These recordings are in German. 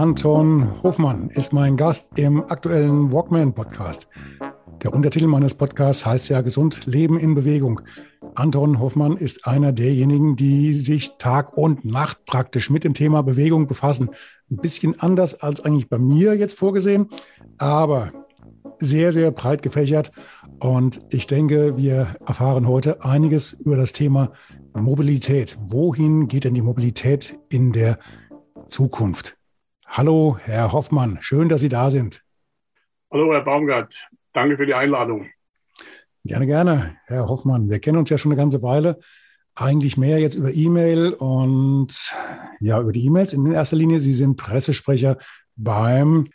Anton Hofmann ist mein Gast im aktuellen Walkman-Podcast. Der Untertitel meines Podcasts heißt ja Gesund Leben in Bewegung. Anton Hoffmann ist einer derjenigen, die sich Tag und Nacht praktisch mit dem Thema Bewegung befassen. Ein bisschen anders als eigentlich bei mir jetzt vorgesehen, aber sehr, sehr breit gefächert. Und ich denke, wir erfahren heute einiges über das Thema Mobilität. Wohin geht denn die Mobilität in der Zukunft? Hallo, Herr Hoffmann, schön, dass Sie da sind. Hallo, Herr Baumgart, danke für die Einladung. Gerne, gerne, Herr Hoffmann. Wir kennen uns ja schon eine ganze Weile. Eigentlich mehr jetzt über E-Mail und ja, über die E-Mails in erster Linie. Sie sind Pressesprecher beim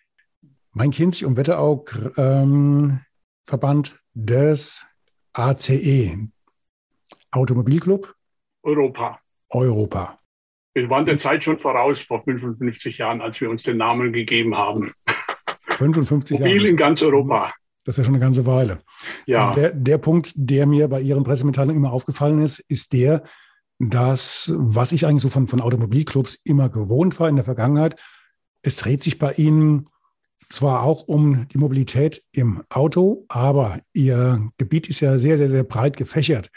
Main-Kinzig und Wetterau ähm, Verband des ACE, Automobilclub Europa. Europa. Wir waren der Zeit schon voraus vor 55 Jahren, als wir uns den Namen gegeben haben. 55 Jahre. Mobil in ganz Europa. Das ist ja schon eine ganze Weile. Ja. Also der, der Punkt, der mir bei Ihren Pressemitteilungen immer aufgefallen ist, ist der, dass, was ich eigentlich so von, von Automobilclubs immer gewohnt war in der Vergangenheit, es dreht sich bei Ihnen zwar auch um die Mobilität im Auto, aber Ihr Gebiet ist ja sehr, sehr, sehr breit gefächert.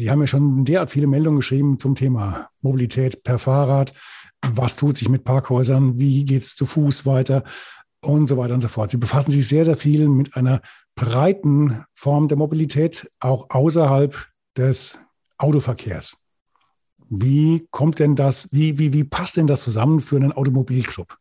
Sie haben ja schon derart viele Meldungen geschrieben zum Thema Mobilität per Fahrrad. Was tut sich mit Parkhäusern? Wie geht es zu Fuß weiter? Und so weiter und so fort. Sie befassen sich sehr, sehr viel mit einer breiten Form der Mobilität, auch außerhalb des Autoverkehrs. Wie kommt denn das, wie, wie, wie passt denn das zusammen für einen Automobilclub?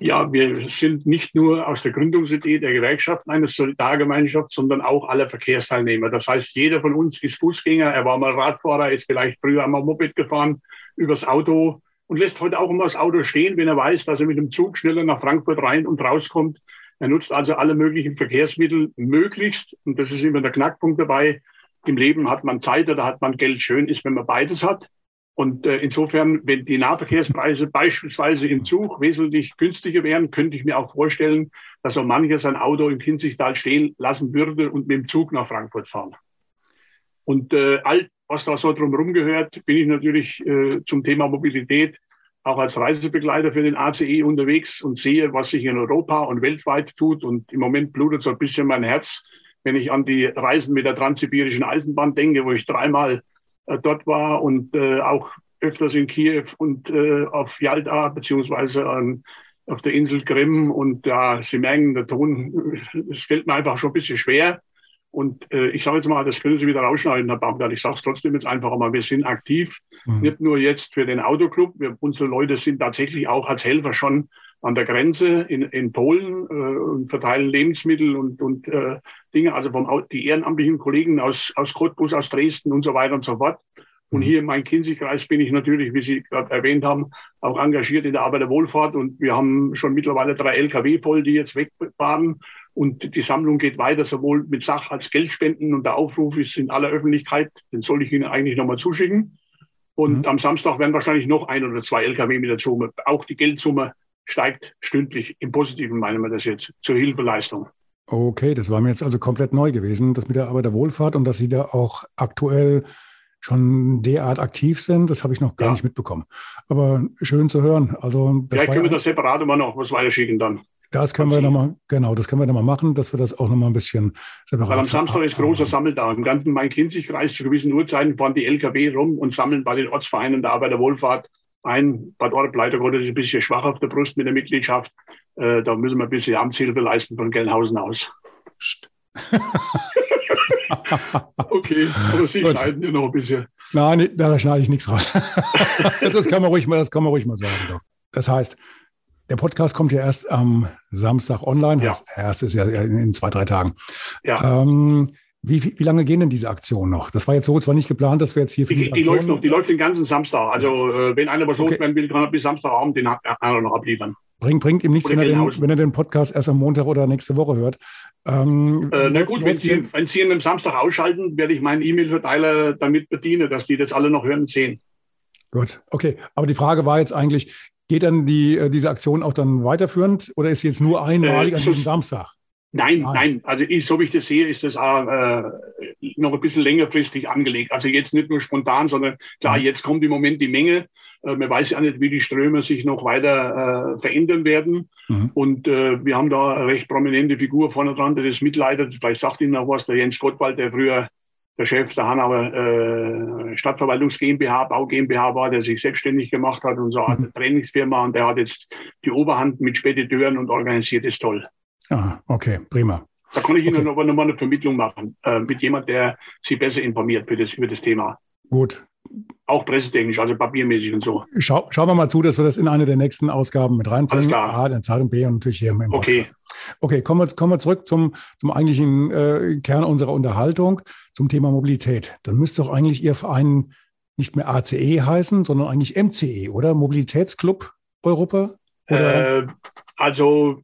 Ja, wir sind nicht nur aus der Gründungsidee der Gewerkschaft eine Solidargemeinschaft, sondern auch alle Verkehrsteilnehmer. Das heißt, jeder von uns ist Fußgänger, er war mal Radfahrer, ist vielleicht früher einmal Moped gefahren, übers Auto und lässt heute auch immer das Auto stehen, wenn er weiß, dass er mit dem Zug schneller nach Frankfurt rein und rauskommt. Er nutzt also alle möglichen Verkehrsmittel möglichst. Und das ist immer der Knackpunkt dabei. Im Leben hat man Zeit oder hat man Geld. Schön ist, wenn man beides hat. Und äh, insofern, wenn die Nahverkehrspreise beispielsweise im Zug wesentlich günstiger wären, könnte ich mir auch vorstellen, dass so mancher sein Auto im Kinzigtal stehen lassen würde und mit dem Zug nach Frankfurt fahren. Und äh, all was da so drumherum gehört, bin ich natürlich äh, zum Thema Mobilität auch als Reisebegleiter für den ACE unterwegs und sehe, was sich in Europa und weltweit tut. Und im Moment blutet so ein bisschen mein Herz, wenn ich an die Reisen mit der Transsibirischen Eisenbahn denke, wo ich dreimal dort war und äh, auch öfters in Kiew und äh, auf Yalta beziehungsweise an, auf der Insel Krim. Und ja, Sie merken, der Ton, es fällt mir einfach schon ein bisschen schwer. Und äh, ich sage jetzt mal, das können Sie wieder rausschneiden, Herr Baumgart. Ich sage es trotzdem jetzt einfach mal, wir sind aktiv, mhm. nicht nur jetzt für den Autoclub. Wir, unsere Leute sind tatsächlich auch als Helfer schon an der Grenze in, in Polen äh, und verteilen Lebensmittel und, und äh, Dinge, also vom die ehrenamtlichen Kollegen aus, aus Cottbus, aus Dresden und so weiter und so fort. Und mhm. hier im Main-Kinzig-Kreis bin ich natürlich, wie Sie gerade erwähnt haben, auch engagiert in der Arbeit der Wohlfahrt. Und wir haben schon mittlerweile drei Lkw voll, die jetzt wegfahren. Und die Sammlung geht weiter, sowohl mit Sach- als Geldspenden. Und der Aufruf ist in aller Öffentlichkeit, den soll ich Ihnen eigentlich nochmal zuschicken. Und mhm. am Samstag werden wahrscheinlich noch ein oder zwei Lkw mit dazu. Auch die Geldsumme steigt stündlich. Im Positiven meinen wir das jetzt zur Hilfeleistung. Okay, das war mir jetzt also komplett neu gewesen, das mit der Arbeit der Wohlfahrt und dass Sie da auch aktuell schon derart aktiv sind, das habe ich noch gar ja. nicht mitbekommen. Aber schön zu hören. Also Vielleicht können wir das separat immer noch was weiterschicken dann. Das können wir nochmal, genau, das können wir nochmal machen, dass wir das auch nochmal ein bisschen separat Weil am Samstag ist großer Sammeltag. Im ganzen Main-Kinzig-Kreis zu gewissen Uhrzeiten fahren die LKW rum und sammeln bei den Ortsvereinen der Arbeit der Wohlfahrt ein. Bad Orb leider Gottes ist ein bisschen schwach auf der Brust mit der Mitgliedschaft. Äh, da müssen wir ein bisschen Amtshilfe leisten von Gelnhausen aus. okay, aber Sie Gut. schneiden ja noch ein bisschen. Nein, da schneide ich nichts raus. das kann man ruhig mal, das kann man ruhig mal sagen. Doch. Das heißt, der Podcast kommt ja erst am Samstag online. Ja. Erst ist ja in zwei, drei Tagen. Ja. Ähm, wie, wie, wie, lange gehen denn diese Aktionen noch? Das war jetzt so zwar nicht geplant, dass wir jetzt hier für die, die läuft noch, die läuft den ganzen Samstag. Also äh, wenn einer was okay. loswerden will, kann er bis Samstagabend den einer noch abliefern. Bringt, bringt ihm nichts, wenn er, den, wenn er, den, Podcast erst am Montag oder nächste Woche hört. Ähm, äh, na gut, wenn Sie, wenn Sie ihn am Samstag ausschalten, werde ich meinen E-Mail-Verteiler damit bedienen, dass die das alle noch hören und sehen. Gut, okay. Aber die Frage war jetzt eigentlich, geht dann die, äh, diese Aktion auch dann weiterführend oder ist jetzt nur einmalig äh, an diesem Samstag? Nein, nein, nein, Also ich, so wie ich das sehe, ist das auch, äh, noch ein bisschen längerfristig angelegt. Also jetzt nicht nur spontan, sondern klar, mhm. jetzt kommt im Moment die Menge. Äh, man weiß ja nicht, wie die Ströme sich noch weiter äh, verändern werden. Mhm. Und äh, wir haben da eine recht prominente Figur vorne dran, der das mitleitet. Vielleicht sagt Ihnen noch was, der Jens Gottwald, der früher der Chef der Hanauer äh, Stadtverwaltungs GmbH, Bau GmbH war, der sich selbstständig gemacht hat und so eine mhm. Trainingsfirma und der hat jetzt die Oberhand mit Spediteuren und organisiert es toll. Ah, okay, prima. Da kann ich Ihnen okay. aber nochmal eine Vermittlung machen äh, mit jemand, der Sie besser informiert für das, über das Thema. Gut, auch pressetechnisch, also papiermäßig und so. Schau, schauen wir mal zu, dass wir das in eine der nächsten Ausgaben mit reinbringen. Alles klar. A, der Zeitung B und natürlich hier im Podcast. Okay. Okay, kommen wir, kommen wir zurück zum, zum eigentlichen äh, Kern unserer Unterhaltung, zum Thema Mobilität. Dann müsste doch eigentlich Ihr Verein nicht mehr ACE heißen, sondern eigentlich MCE, oder? Mobilitätsclub Europa? Äh, also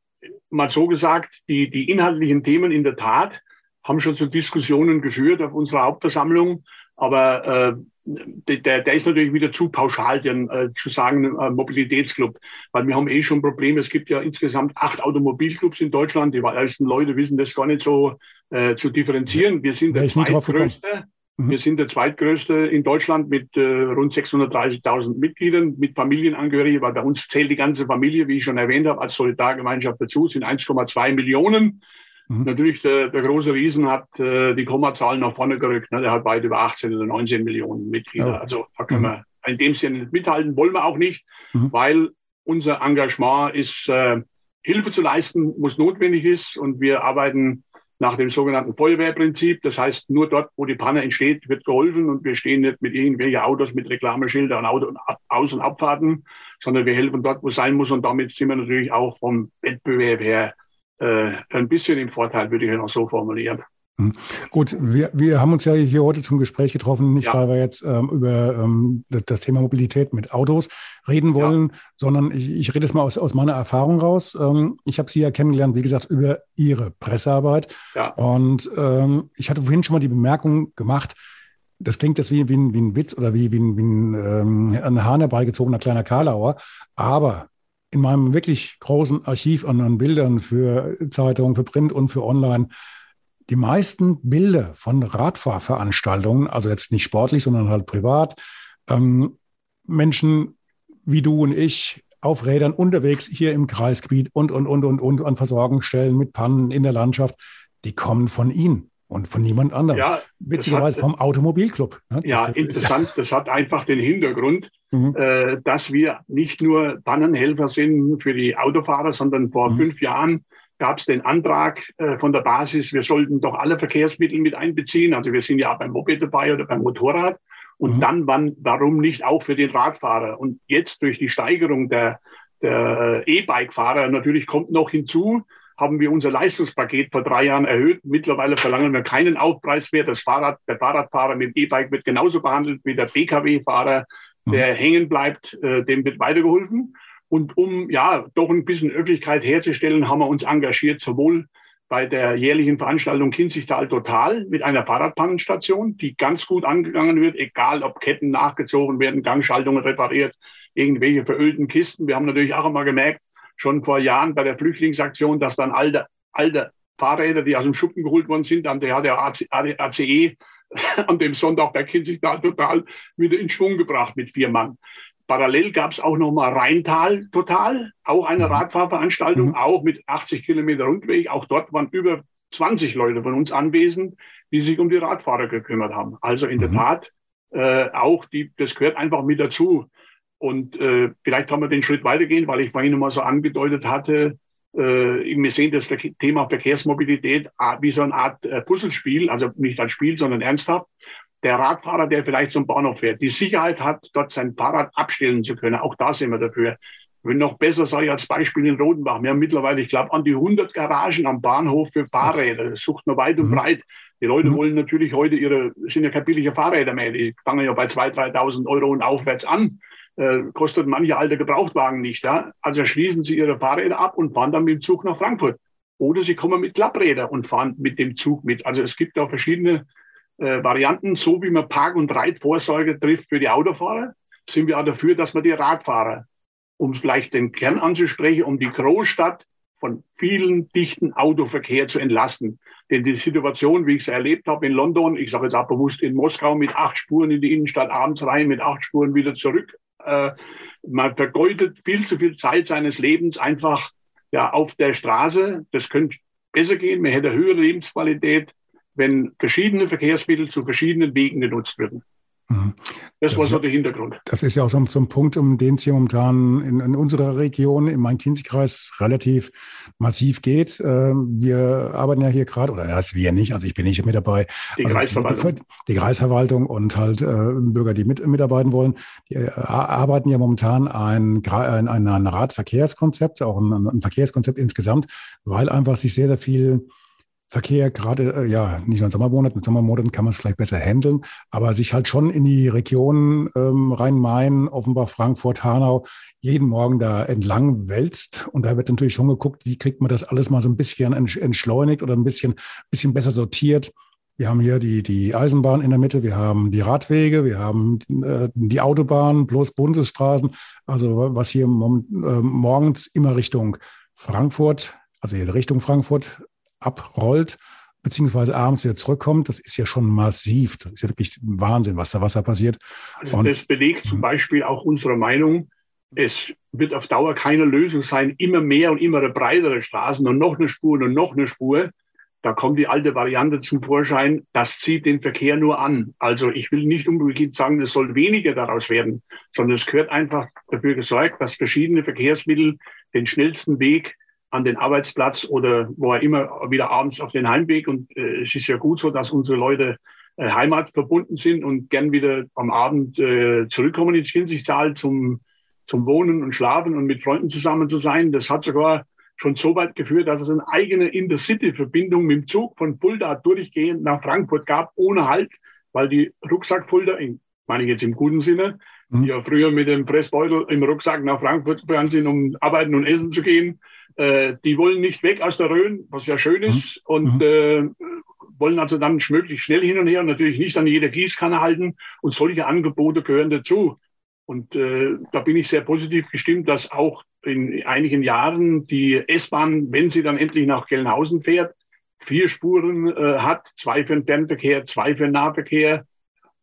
mal so gesagt, die, die inhaltlichen Themen in der Tat haben schon zu Diskussionen geführt auf unserer Hauptversammlung. Aber äh, der, der ist natürlich wieder zu pauschal, den, äh, zu sagen, äh, Mobilitätsclub. Weil wir haben eh schon Probleme. Es gibt ja insgesamt acht Automobilclubs in Deutschland. Die meisten Leute wissen das gar nicht so äh, zu differenzieren. Wir sind der zweitgrößte. Mhm. Wir sind der zweitgrößte in Deutschland mit äh, rund 630.000 Mitgliedern, mit Familienangehörigen, weil bei uns zählt die ganze Familie, wie ich schon erwähnt habe, als Solidargemeinschaft dazu, sind 1,2 Millionen. Mhm. Natürlich, der, der große Riesen hat äh, die Kommazahlen nach vorne gerückt. Ne? Der hat weit über 18 oder 19 Millionen Mitglieder. Ja. Also da können mhm. wir in dem Sinne nicht mithalten, wollen wir auch nicht, mhm. weil unser Engagement ist, äh, Hilfe zu leisten, wo es notwendig ist. Und wir arbeiten nach dem sogenannten Feuerwehrprinzip. Das heißt, nur dort, wo die Panne entsteht, wird geholfen und wir stehen nicht mit irgendwelchen Autos mit Reklameschildern und Aus- und Abfahrten, sondern wir helfen dort, wo es sein muss und damit sind wir natürlich auch vom Wettbewerb her äh, ein bisschen im Vorteil, würde ich noch so formulieren. Hm. Gut, wir, wir haben uns ja hier heute zum Gespräch getroffen, nicht ja. weil wir jetzt ähm, über ähm, das Thema Mobilität mit Autos reden wollen, ja. sondern ich, ich rede es mal aus, aus meiner Erfahrung raus. Ähm, ich habe Sie ja kennengelernt, wie gesagt, über Ihre Pressearbeit. Ja. Und ähm, ich hatte vorhin schon mal die Bemerkung gemacht, das klingt jetzt wie, wie, ein, wie ein Witz oder wie, wie, ein, wie ein, ähm, ein Hahn herbeigezogener kleiner Karlauer. Aber in meinem wirklich großen Archiv an, an Bildern für Zeitungen, für Print und für Online die meisten Bilder von Radfahrveranstaltungen, also jetzt nicht sportlich, sondern halt privat, ähm, Menschen wie du und ich auf Rädern unterwegs hier im Kreisgebiet und, und, und, und, und an Versorgungsstellen mit Pannen in der Landschaft, die kommen von Ihnen und von niemand anderem. Ja, Witzigerweise vom Automobilclub. Ne? Ja, das, interessant. Das hat einfach den Hintergrund, mhm. äh, dass wir nicht nur Pannenhelfer sind für die Autofahrer, sondern vor mhm. fünf Jahren gab es den Antrag äh, von der Basis, wir sollten doch alle Verkehrsmittel mit einbeziehen. Also wir sind ja beim Moped dabei oder beim Motorrad. Und mhm. dann, wann, warum nicht auch für den Radfahrer? Und jetzt durch die Steigerung der, der E-Bike-Fahrer natürlich kommt noch hinzu, haben wir unser Leistungspaket vor drei Jahren erhöht. Mittlerweile verlangen wir keinen Aufpreis mehr. Das Fahrrad, der Fahrradfahrer mit E-Bike wird genauso behandelt wie der Pkw-Fahrer, der mhm. hängen bleibt, äh, dem wird weitergeholfen. Und um ja doch ein bisschen Öffentlichkeit herzustellen, haben wir uns engagiert, sowohl bei der jährlichen Veranstaltung Kinzigtal Total mit einer Fahrradpannenstation, die ganz gut angegangen wird, egal ob Ketten nachgezogen werden, Gangschaltungen repariert, irgendwelche verölten Kisten. Wir haben natürlich auch immer gemerkt, schon vor Jahren bei der Flüchtlingsaktion, dass dann alte, alte Fahrräder, die aus dem Schuppen geholt worden sind, dann der der ACE an dem Sonntag bei Kinzigtal Total wieder in Schwung gebracht mit vier Mann. Parallel gab es auch nochmal Rheintal total, auch eine mhm. Radfahrveranstaltung, mhm. auch mit 80 Kilometer Rundweg. Auch dort waren über 20 Leute von uns anwesend, die sich um die Radfahrer gekümmert haben. Also in mhm. der Tat, äh, auch die, das gehört einfach mit dazu. Und äh, vielleicht kann man den Schritt weitergehen, weil ich vorhin mal so angedeutet hatte, äh, wir sehen das Thema Verkehrsmobilität wie so eine Art äh, Puzzlespiel, also nicht als Spiel, sondern ernsthaft der Radfahrer, der vielleicht zum Bahnhof fährt, die Sicherheit hat, dort sein Fahrrad abstellen zu können. Auch da sind wir dafür. Wenn noch besser sage ich als Beispiel in Rodenbach. Wir haben mittlerweile, ich glaube, an die 100 Garagen am Bahnhof für Fahrräder. Das sucht nur weit und mhm. breit. Die Leute mhm. wollen natürlich heute ihre, sind ja keine billige Fahrräder mehr. Die fangen ja bei 2.000, 3.000 Euro und aufwärts an. äh, kostet manche alte Gebrauchtwagen nicht. Ja? Also schließen Sie Ihre Fahrräder ab und fahren dann mit dem Zug nach Frankfurt. Oder Sie kommen mit Klapprädern und fahren mit dem Zug mit. Also es gibt da verschiedene äh, Varianten. So wie man Park- und Reitvorsorge trifft für die Autofahrer, sind wir auch dafür, dass man die Radfahrer, um vielleicht den Kern anzusprechen, um die Großstadt von vielen dichten Autoverkehr zu entlasten. Denn die Situation, wie ich es erlebt habe in London, ich sage jetzt auch bewusst in Moskau mit acht Spuren in die Innenstadt abends rein, mit acht Spuren wieder zurück, äh, man vergeudet viel zu viel Zeit seines Lebens einfach ja auf der Straße. Das könnte besser gehen. Man hätte höhere Lebensqualität, wenn verschiedene Verkehrsmittel zu verschiedenen Wegen genutzt würden. Mhm. Das, das war so der Hintergrund. Das ist ja auch so, so ein Punkt, um den es hier momentan in, in unserer Region, im Main-Kinzig-Kreis, relativ massiv geht. Ähm, wir arbeiten ja hier gerade, oder erst wir nicht, also ich bin nicht mit dabei. Die also, Kreisverwaltung. Die Kreisverwaltung und halt äh, Bürger, die mit, mitarbeiten wollen, die äh, arbeiten ja momentan ein, ein, ein, ein Radverkehrskonzept, auch ein, ein Verkehrskonzept insgesamt, weil einfach sich sehr, sehr viel Verkehr, gerade äh, ja nicht nur in Sommermonaten, mit Sommermonaten kann man es vielleicht besser handeln, aber sich halt schon in die Region ähm, Rhein-Main, Offenbach, Frankfurt, Hanau jeden Morgen da entlang wälzt. Und da wird natürlich schon geguckt, wie kriegt man das alles mal so ein bisschen entschleunigt oder ein bisschen, bisschen besser sortiert. Wir haben hier die, die Eisenbahn in der Mitte, wir haben die Radwege, wir haben äh, die Autobahn, bloß Bundesstraßen. Also was hier äh, morgens immer Richtung Frankfurt, also Richtung Frankfurt abrollt, beziehungsweise abends wieder zurückkommt, das ist ja schon massiv. Das ist ja wirklich Wahnsinn, was da Wasser passiert. Also Und, das belegt zum mhm. Beispiel auch unsere Meinung, es wird auf Dauer keine Lösung sein, immer mehr und immer breitere Straßen und noch eine Spur und noch eine Spur. Da kommt die alte Variante zum Vorschein, das zieht den Verkehr nur an. Also ich will nicht unbedingt sagen, es soll weniger daraus werden, sondern es gehört einfach dafür gesorgt, dass verschiedene Verkehrsmittel den schnellsten Weg an den Arbeitsplatz oder wo er immer wieder abends auf den Heimweg. Und äh, es ist ja gut so, dass unsere Leute äh, heimatverbunden sind und gern wieder am Abend äh, zurückkommen ins Kinzigtal zum, zum Wohnen und Schlafen und mit Freunden zusammen zu sein. Das hat sogar schon so weit geführt, dass es eine eigene Intercity-Verbindung mit dem Zug von Fulda durchgehend nach Frankfurt gab, ohne Halt, weil die Rucksackfulda, in, meine ich jetzt im guten Sinne, mhm. die ja früher mit dem Pressbeutel im Rucksack nach Frankfurt gefahren sind, um arbeiten und essen zu gehen, äh, die wollen nicht weg aus der Rhön, was ja schön ist, mhm. und mhm. äh, wollen also dann möglichst schnell hin und her und natürlich nicht an jeder Gießkanne halten. Und solche Angebote gehören dazu. Und äh, da bin ich sehr positiv gestimmt, dass auch in einigen Jahren die S-Bahn, wenn sie dann endlich nach Gelnhausen fährt, vier Spuren äh, hat, zwei für den Fernverkehr, zwei für den Nahverkehr.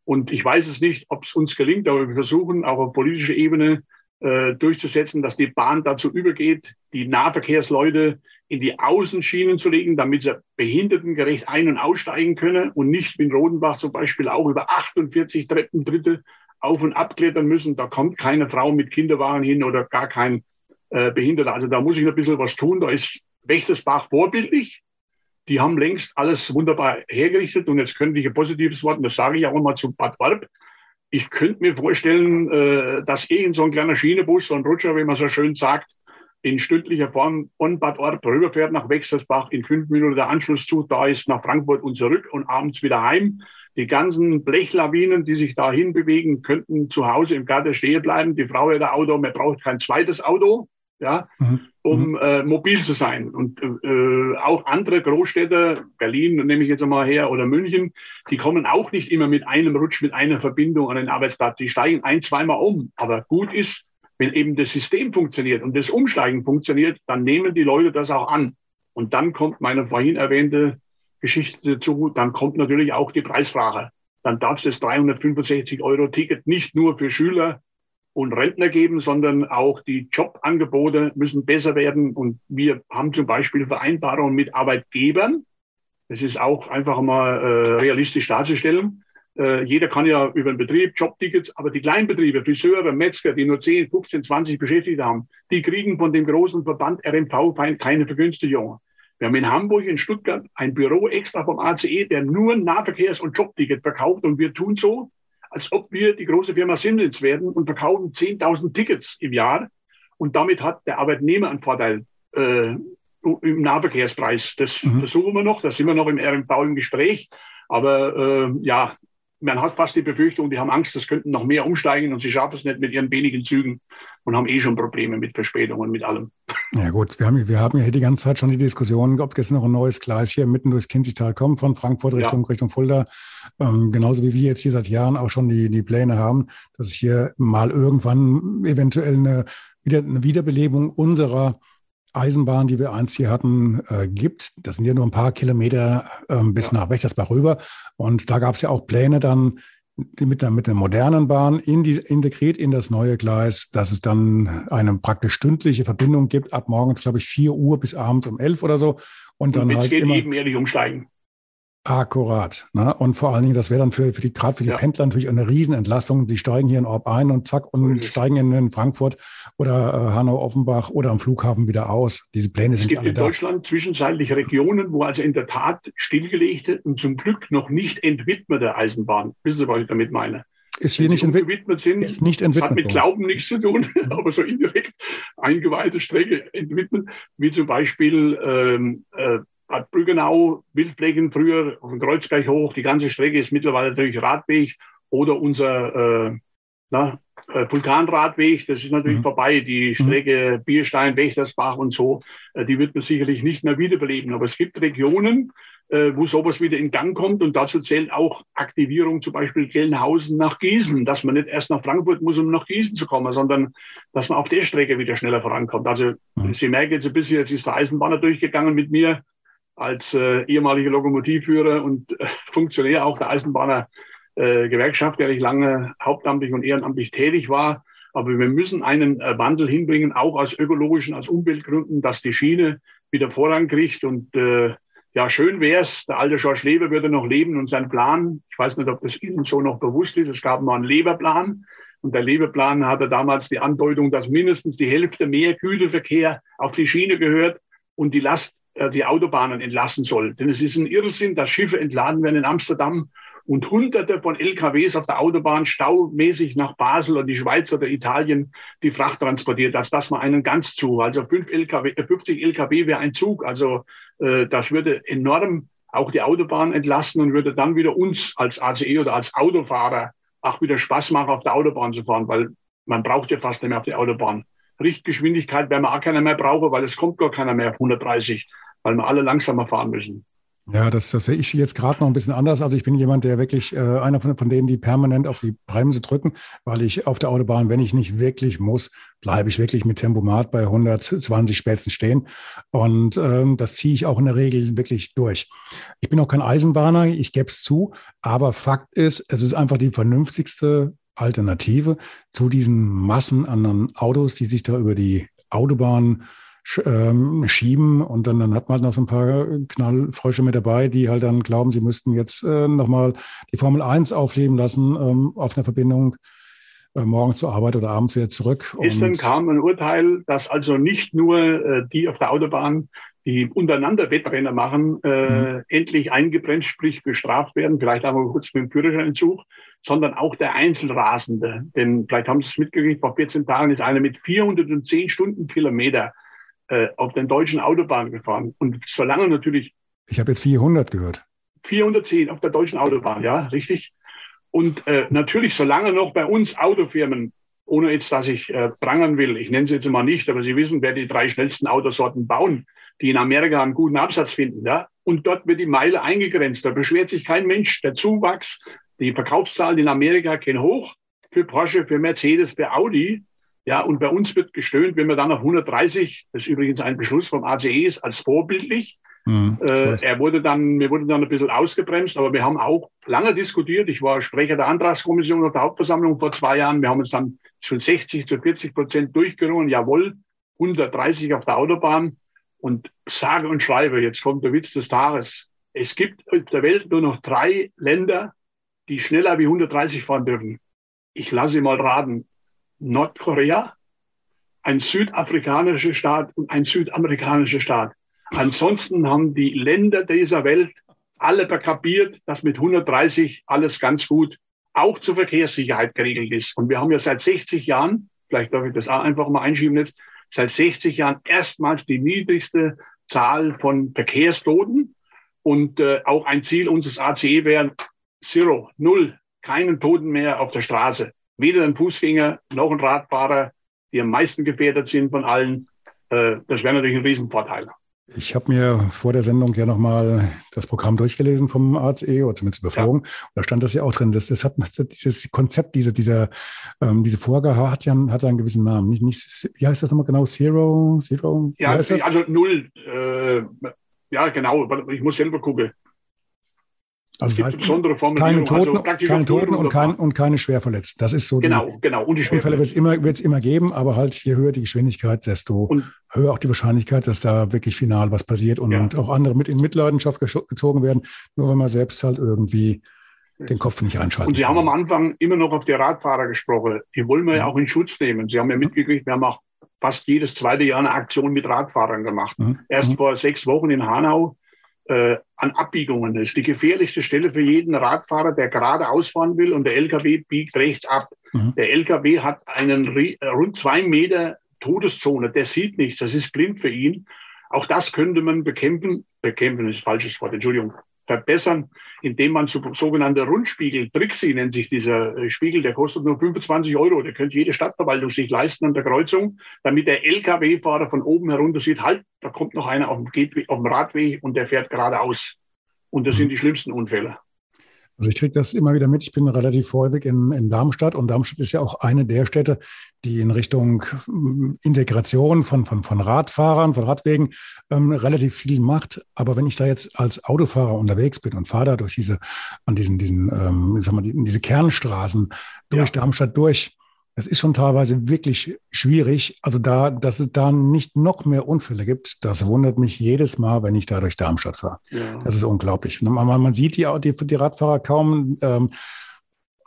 Und ich weiß es nicht, ob es uns gelingt, aber wir versuchen auch auf politischer Ebene äh, durchzusetzen, dass die Bahn dazu übergeht, die Nahverkehrsleute in die Außenschienen zu legen, damit sie behindertengerecht ein- und aussteigen können und nicht in Rodenbach zum Beispiel auch über 48 Treppentritte auf- und abklettern müssen. Da kommt keine Frau mit Kinderwagen hin oder gar kein äh, Behinderter. Also da muss ich ein bisschen was tun. Da ist Wächtersbach vorbildlich. Die haben längst alles wunderbar hergerichtet. Und jetzt könnte ich ein positives Wort, und das sage ich auch mal zu Bad Warp, ich könnte mir vorstellen, äh, dass irgend so ein kleiner Schienebus, so ein Rutscher, wie man so schön sagt, in stündlicher Form von Bad Orb rüberfährt nach Wechsersbach, in fünf Minuten der Anschlusszug da ist nach Frankfurt und zurück und abends wieder heim. Die ganzen Blechlawinen, die sich dahin bewegen, könnten zu Hause im Garten stehen bleiben. Die Frau hätte Auto, man braucht kein zweites Auto, ja, mhm. um mhm. äh, mobil zu sein. Und äh, auch andere Großstädte, Berlin nehme ich jetzt einmal her, oder München, die kommen auch nicht immer mit einem Rutsch, mit einer Verbindung an den Arbeitsplatz. Die steigen ein, zweimal um. Aber gut ist, wenn eben das System funktioniert und das Umsteigen funktioniert, dann nehmen die Leute das auch an. Und dann kommt meine vorhin erwähnte Geschichte dazu, dann kommt natürlich auch die Preisfrage. Dann darf es das 365 Euro Ticket nicht nur für Schüler und Rentner geben, sondern auch die Jobangebote müssen besser werden. Und wir haben zum Beispiel Vereinbarungen mit Arbeitgebern. Das ist auch einfach mal äh, realistisch darzustellen. Äh, jeder kann ja über den Betrieb Jobtickets, aber die Kleinbetriebe, Friseure, Metzger, die nur 10, 15, 20 Beschäftigte haben, die kriegen von dem großen Verband RMV keine Vergünstigung. Wir haben in Hamburg, in Stuttgart ein Büro extra vom ACE, der nur Nahverkehrs- und Jobticket verkauft und wir tun so, als ob wir die große Firma Siemens werden und verkaufen 10.000 Tickets im Jahr. Und damit hat der Arbeitnehmer einen Vorteil äh, im Nahverkehrspreis. Das mhm. versuchen wir noch, da sind wir noch im RMV im Gespräch. Aber äh, ja, man hat fast die Befürchtung, die haben Angst, es könnten noch mehr umsteigen und sie schaffen es nicht mit ihren wenigen Zügen und haben eh schon Probleme mit Verspätungen und mit allem. Ja gut, wir haben, wir haben ja die ganze Zeit schon die Diskussion, ob jetzt noch ein neues Gleis hier mitten durchs Kinzigtal kommt, von Frankfurt Richtung, ja. Richtung Fulda. Ähm, genauso wie wir jetzt hier seit Jahren auch schon die, die Pläne haben, dass es hier mal irgendwann eventuell eine, wieder, eine Wiederbelebung unserer Eisenbahn, die wir einst hier hatten, äh, gibt. Das sind ja nur ein paar Kilometer ähm, bis ja. nach Wächtersbach rüber. Und da gab es ja auch Pläne dann mit der, mit der modernen Bahn in die, integriert in das neue Gleis, dass es dann eine praktisch stündliche Verbindung gibt, ab morgens, glaube ich, 4 Uhr bis abends um 11 oder so. Und, und dann halt immer, ebenerdig umsteigen. Akkurat. Ne? Und vor allen Dingen, das wäre dann für, für die, gerade für die ja. Pendler natürlich eine Riesenentlastung. Sie steigen hier in Orb ein und zack und mhm. steigen in, in, Frankfurt oder äh, Hanau-Offenbach oder am Flughafen wieder aus. Diese Pläne sind es gibt in Deutschland zwischenzeitlich Regionen, wo also in der Tat stillgelegte und zum Glück noch nicht entwidmete Eisenbahn, wissen Sie, was ich damit meine? Ist hier nicht entwidmet sind. Ist nicht entwidmet. Hat mit Glauben nichts zu tun, aber so indirekt eingeweihte Strecke entwidmen, wie zum Beispiel ähm, äh, Bad Brüggenau, Wildflecken früher dem Kreuzberg hoch. Die ganze Strecke ist mittlerweile natürlich Radweg oder unser äh, na, äh, Vulkanradweg. Das ist natürlich mhm. vorbei. Die mhm. Strecke Bierstein, Wächtersbach und so, äh, die wird man sicherlich nicht mehr wiederbeleben. Aber es gibt Regionen, äh, wo sowas wieder in Gang kommt. Und dazu zählt auch Aktivierung, zum Beispiel Gelnhausen nach Gießen, dass man nicht erst nach Frankfurt muss, um nach Gießen zu kommen, sondern dass man auf der Strecke wieder schneller vorankommt. Also mhm. Sie merken jetzt ein bisschen, jetzt ist der Eisenbahner durchgegangen mit mir als äh, ehemaliger Lokomotivführer und äh, Funktionär auch der Eisenbahner äh, Gewerkschaft, der ich lange hauptamtlich und ehrenamtlich tätig war. Aber wir müssen einen äh, Wandel hinbringen, auch aus ökologischen, aus Umweltgründen, dass die Schiene wieder Vorrang kriegt. Und äh, ja, schön wäre es, der alte George Leber würde noch leben und sein Plan, ich weiß nicht, ob das Ihnen so noch bewusst ist, es gab noch einen Leberplan. Und der Leberplan hatte damals die Andeutung, dass mindestens die Hälfte mehr Güterverkehr auf die Schiene gehört und die Last die Autobahnen entlassen soll. Denn es ist ein Irrsinn, dass Schiffe entladen werden in Amsterdam und hunderte von LKWs auf der Autobahn staumäßig nach Basel oder die Schweiz oder Italien die Fracht transportiert. Das das mal einen ganz zu. Also fünf LKW, 50 äh, LKW wäre ein Zug. Also äh, das würde enorm auch die Autobahn entlasten und würde dann wieder uns als ACE oder als Autofahrer auch wieder Spaß machen, auf der Autobahn zu fahren, weil man braucht ja fast nicht mehr auf die Autobahn. Richtgeschwindigkeit werden wir auch keiner mehr brauchen, weil es kommt gar keiner mehr auf 130 weil wir alle langsamer fahren müssen. Ja, das, das sehe ich jetzt gerade noch ein bisschen anders. Also ich bin jemand, der wirklich äh, einer von, von denen, die permanent auf die Bremse drücken, weil ich auf der Autobahn, wenn ich nicht wirklich muss, bleibe ich wirklich mit Tempomat bei 120 spätestens stehen. Und ähm, das ziehe ich auch in der Regel wirklich durch. Ich bin auch kein Eisenbahner, ich gebe es zu, aber Fakt ist, es ist einfach die vernünftigste Alternative zu diesen Massen an Autos, die sich da über die Autobahn ähm, schieben und dann, dann hat man halt noch so ein paar Knallfrösche mit dabei, die halt dann glauben, sie müssten jetzt äh, nochmal die Formel 1 aufleben lassen ähm, auf einer Verbindung äh, morgen zur Arbeit oder abends wieder zurück. Gestern kam ein Urteil, dass also nicht nur äh, die auf der Autobahn, die untereinander Wettrennen machen, äh, mhm. endlich eingebremst, sprich bestraft werden, vielleicht auch mal kurz mit dem Führerscheinentzug, sondern auch der Einzelrasende. Denn vielleicht haben Sie es mitgekriegt, vor 14 Tagen ist einer mit 410 Stundenkilometer äh, auf den deutschen Autobahnen gefahren. Und solange natürlich. Ich habe jetzt 400 gehört. 410 auf der deutschen Autobahn, ja, richtig. Und äh, natürlich, solange noch bei uns Autofirmen, ohne jetzt, dass ich äh, prangern will, ich nenne sie jetzt mal nicht, aber Sie wissen, wer die drei schnellsten Autosorten bauen, die in Amerika einen guten Absatz finden, ja, und dort wird die Meile eingegrenzt. Da beschwert sich kein Mensch. Der Zuwachs, die Verkaufszahlen in Amerika gehen hoch für Porsche, für Mercedes, für Audi. Ja, und bei uns wird gestöhnt, wenn wir dann auf 130, das ist übrigens ein Beschluss vom ACE ist, als vorbildlich. Mhm, äh, er wurde dann, wir wurden dann ein bisschen ausgebremst, aber wir haben auch lange diskutiert. Ich war Sprecher der Antragskommission auf der Hauptversammlung vor zwei Jahren. Wir haben uns dann schon 60 zu 40 Prozent durchgerungen. Jawohl, 130 auf der Autobahn. Und sage und schreibe, jetzt kommt der Witz des Tages. Es gibt auf der Welt nur noch drei Länder, die schneller wie 130 fahren dürfen. Ich lasse Sie mal raten. Nordkorea, ein südafrikanischer Staat und ein südamerikanischer Staat. Ansonsten haben die Länder dieser Welt alle kapiert, dass mit 130 alles ganz gut auch zur Verkehrssicherheit geregelt ist. Und wir haben ja seit 60 Jahren, vielleicht darf ich das auch einfach mal einschieben jetzt, seit 60 Jahren erstmals die niedrigste Zahl von Verkehrstoten. Und äh, auch ein Ziel unseres ACE wäre Zero, Null keinen Toten mehr auf der Straße. Weder ein Fußgänger noch ein Radfahrer, die am meisten gefährdet sind von allen. Äh, das wäre natürlich ein Riesenvorteil. Ich habe mir vor der Sendung ja nochmal das Programm durchgelesen vom ARZE oder zumindest beflogen. Ja. Da stand das ja auch drin. Das, das hat dieses Konzept, diese, dieser, ähm, diese Vorgabe hat ja, hat einen gewissen Namen. Nicht, nicht, wie heißt das nochmal genau? Zero? Zero? Ja, also null. Äh, ja, genau. Ich muss selber gucken. Also das heißt, besondere keine Toten, also keine Toten und, kein, und keine Schwerverletzten. Das ist so. Genau, die, genau. Und die Unfälle wird es immer, wird's immer geben, aber halt je höher die Geschwindigkeit, desto und, höher auch die Wahrscheinlichkeit, dass da wirklich final was passiert und, ja. und auch andere mit in Mitleidenschaft gezogen werden, nur wenn man selbst halt irgendwie den Kopf nicht einschaltet. Und Sie haben am Anfang immer noch auf die Radfahrer gesprochen. Die wollen wir ja auch in Schutz nehmen. Sie haben ja mitgekriegt, wir haben auch fast jedes zweite Jahr eine Aktion mit Radfahrern gemacht. Mhm. Erst mhm. vor sechs Wochen in Hanau äh, an Abbiegungen. Ist die gefährlichste Stelle für jeden Radfahrer, der gerade ausfahren will und der LKW biegt rechts ab. Mhm. Der LKW hat einen äh, rund zwei Meter Todeszone. Der sieht nichts. Das ist blind für ihn. Auch das könnte man bekämpfen. Bekämpfen ist falsches Wort. Entschuldigung verbessern, indem man so, sogenannte Rundspiegel, Trixie nennt sich dieser äh, Spiegel, der kostet nur 25 Euro, der könnte jede Stadtverwaltung sich leisten an der Kreuzung, damit der Lkw-Fahrer von oben herunter sieht, halt, da kommt noch einer auf dem, Gehweg, auf dem Radweg und der fährt geradeaus. Und das sind die schlimmsten Unfälle. Also ich kriege das immer wieder mit. Ich bin relativ häufig in, in Darmstadt und Darmstadt ist ja auch eine der Städte, die in Richtung hm, Integration von, von, von Radfahrern, von Radwegen ähm, relativ viel macht. Aber wenn ich da jetzt als Autofahrer unterwegs bin und fahre da durch diese, an diesen, diesen, ähm, sag mal, die, diese Kernstraßen durch ja. Darmstadt durch, es ist schon teilweise wirklich schwierig. Also da, dass es da nicht noch mehr Unfälle gibt, das wundert mich jedes Mal, wenn ich da durch Darmstadt fahre. Ja. Das ist unglaublich. Man, man sieht die, die, die Radfahrer kaum. Ähm,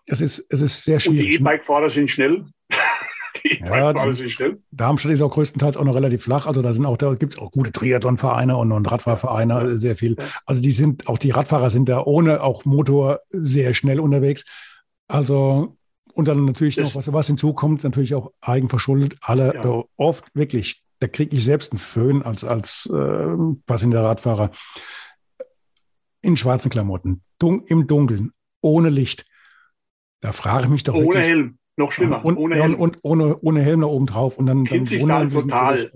es, ist, es ist sehr schwierig. Und die E-Bike-Fahrer sind schnell. die ja, sind schnell. Darmstadt ist auch größtenteils auch noch relativ flach. Also da sind auch, da gibt es auch gute Triathlon-Vereine und, und Radfahrvereine, ja. sehr viel. Also die sind, auch die Radfahrer sind da ohne auch Motor sehr schnell unterwegs. Also und dann natürlich das noch, was, was hinzukommt, natürlich auch eigenverschuldet. Alle ja. äh, oft wirklich, da kriege ich selbst einen Föhn als, als äh, passender Radfahrer in schwarzen Klamotten, dun im Dunkeln, ohne Licht. Da frage ich mich doch ohne wirklich. Helm, noch schlimmer. Und, ohne Helm. Und, ohne, ohne Helm da oben drauf. Und dann, dann sich da total.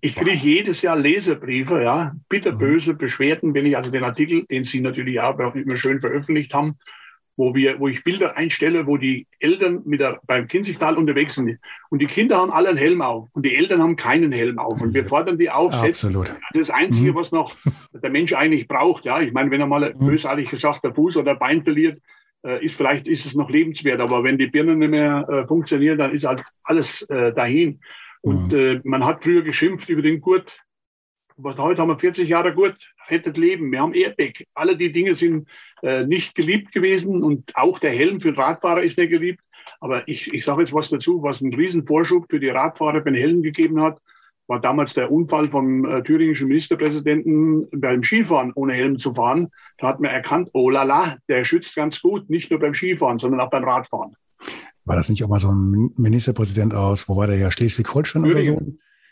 Ich kriege jedes Jahr Leserbriefe, ja, bitterböse mhm. Beschwerden, wenn ich also den Artikel, den Sie natürlich auch immer schön veröffentlicht haben, wo wir, wo ich Bilder einstelle, wo die Eltern mit der, beim Kinzigtal unterwegs sind. Und die Kinder haben alle einen Helm auf und die Eltern haben keinen Helm auf. Und wir fordern die auf, Absolut. Das ist das Einzige, mhm. was noch der Mensch eigentlich braucht. Ja, ich meine, wenn er mal mhm. bösartig gesagt der Fuß oder Bein verliert, äh, ist vielleicht ist es noch lebenswert. Aber wenn die Birnen nicht mehr äh, funktionieren, dann ist halt alles äh, dahin. Und mhm. äh, man hat früher geschimpft über den Gurt. Was heute haben wir 40 Jahre Gurt, rettet Leben. Wir haben Airbag. Alle die Dinge sind äh, nicht geliebt gewesen und auch der Helm für den Radfahrer ist nicht geliebt. Aber ich, ich sage jetzt was dazu, was einen riesen Vorschub für die Radfahrer beim Helm gegeben hat, war damals der Unfall vom äh, thüringischen Ministerpräsidenten beim Skifahren ohne Helm zu fahren. Da hat man erkannt, oh la la, der schützt ganz gut, nicht nur beim Skifahren, sondern auch beim Radfahren. War das nicht auch mal so ein Ministerpräsident aus, wo war der ja, Schleswig-Holstein oder so?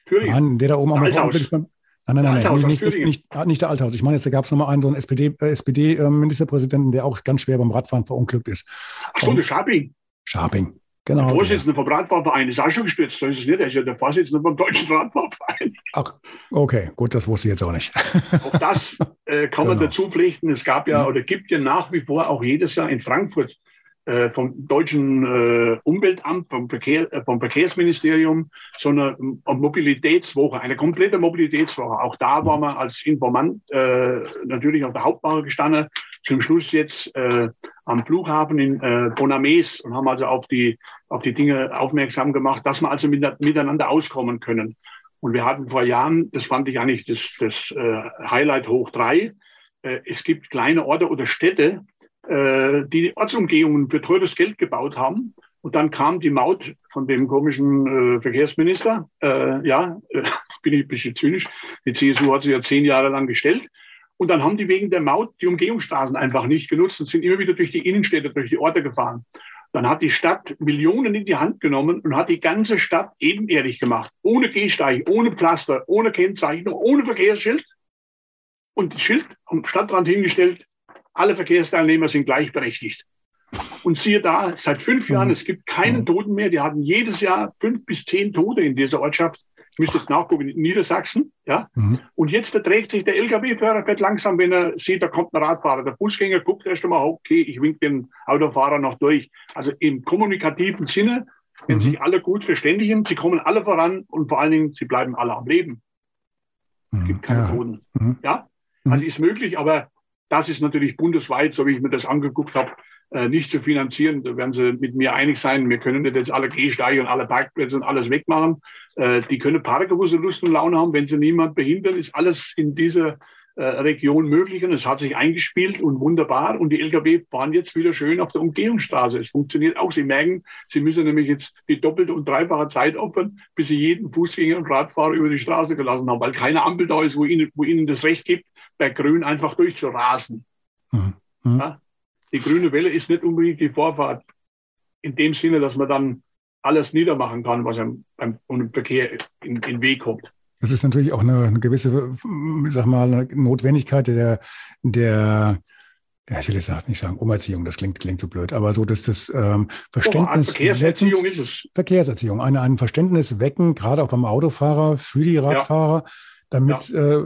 Thüringen. Nein, der da oben am Nein, nein, nein, nein. Nicht, nicht, nicht, nicht, der Althaus. Ich meine, jetzt gab es nochmal einen so einen SPD-Ministerpräsidenten, äh, SPD, äh, der auch ganz schwer beim Radfahren verunglückt ist. Ach so, der Scharping. Scharping, genau. Der Vorsitzende vom Radfahrverein ist auch schon gestürzt. So ist es nicht. Er ist ja der Vorsitzende vom Deutschen Radfahrverein. Ach, okay, gut, das wusste ich jetzt auch nicht. Auch das äh, kann man genau. dazu pflichten. Es gab ja mhm. oder gibt ja nach wie vor auch jedes Jahr in Frankfurt vom deutschen äh, Umweltamt, vom, Verkehr, äh, vom Verkehrsministerium, so eine Mobilitätswoche, eine komplette Mobilitätswoche. Auch da war man als Informant äh, natürlich auf der Hauptbahn gestanden. Zum Schluss jetzt äh, am Flughafen in äh, Bonames und haben also auf die, auf die Dinge aufmerksam gemacht, dass wir also mit, miteinander auskommen können. Und wir hatten vor Jahren, das fand ich eigentlich das, das äh, Highlight hoch drei, äh, es gibt kleine Orte oder Städte, äh, die Ortsumgehungen für teures Geld gebaut haben. Und dann kam die Maut von dem komischen äh, Verkehrsminister. Äh, ja, äh, bin ich ein bisschen zynisch. Die CSU hat sich ja zehn Jahre lang gestellt. Und dann haben die wegen der Maut die Umgehungsstraßen einfach nicht genutzt und sind immer wieder durch die Innenstädte, durch die Orte gefahren. Dann hat die Stadt Millionen in die Hand genommen und hat die ganze Stadt ebenerdig gemacht. Ohne Gehsteig, ohne Pflaster, ohne Kennzeichnung, ohne Verkehrsschild. Und das Schild am Stadtrand hingestellt, alle Verkehrsteilnehmer sind gleichberechtigt. Und siehe da, seit fünf Jahren, mhm. es gibt keinen mhm. Toten mehr. Die hatten jedes Jahr fünf bis zehn Tote in dieser Ortschaft. Ich müsste jetzt nachgucken, in Niedersachsen. Ja? Mhm. Und jetzt verträgt sich der Lkw-Fahrer fährt langsam, wenn er sieht, da kommt ein Radfahrer. Der Fußgänger guckt erst einmal, okay, ich wink den Autofahrer noch durch. Also im kommunikativen Sinne, wenn mhm. sich alle gut verständigen, sie kommen alle voran und vor allen Dingen, sie bleiben alle am Leben. Es mhm. gibt keine ja. Toten. Mhm. Ja? Mhm. Also ist möglich, aber das ist natürlich bundesweit, so wie ich mir das angeguckt habe, äh, nicht zu finanzieren. Da werden Sie mit mir einig sein. Wir können nicht jetzt alle Gehsteige und alle Parkplätze und alles wegmachen. Äh, die können parken, wo sie Lust und Laune haben. Wenn sie niemand behindern, ist alles in dieser äh, Region möglich und es hat sich eingespielt und wunderbar. Und die Lkw fahren jetzt wieder schön auf der Umgehungsstraße. Es funktioniert auch. Sie merken, sie müssen nämlich jetzt die doppelte und dreifache Zeit opfern, bis sie jeden Fußgänger und Radfahrer über die Straße gelassen haben, weil keine Ampel da ist, wo ihnen, wo ihnen das Recht gibt, bei Grün einfach durchzurasen. Mhm. mhm. Ja? Die grüne Welle ist nicht unbedingt die Vorfahrt in dem Sinne, dass man dann alles niedermachen kann, was einem beim Verkehr in den Weg kommt. Das ist natürlich auch eine, eine gewisse, sag mal, eine Notwendigkeit der, der ja, ich will jetzt nicht sagen Umerziehung, das klingt, klingt so blöd, aber so, dass das ähm, Verständnis. Oh, Verkehrserziehung ist es. Verkehrserziehung, eine, ein Verständnis wecken, gerade auch beim Autofahrer, für die Radfahrer, ja damit ja. äh,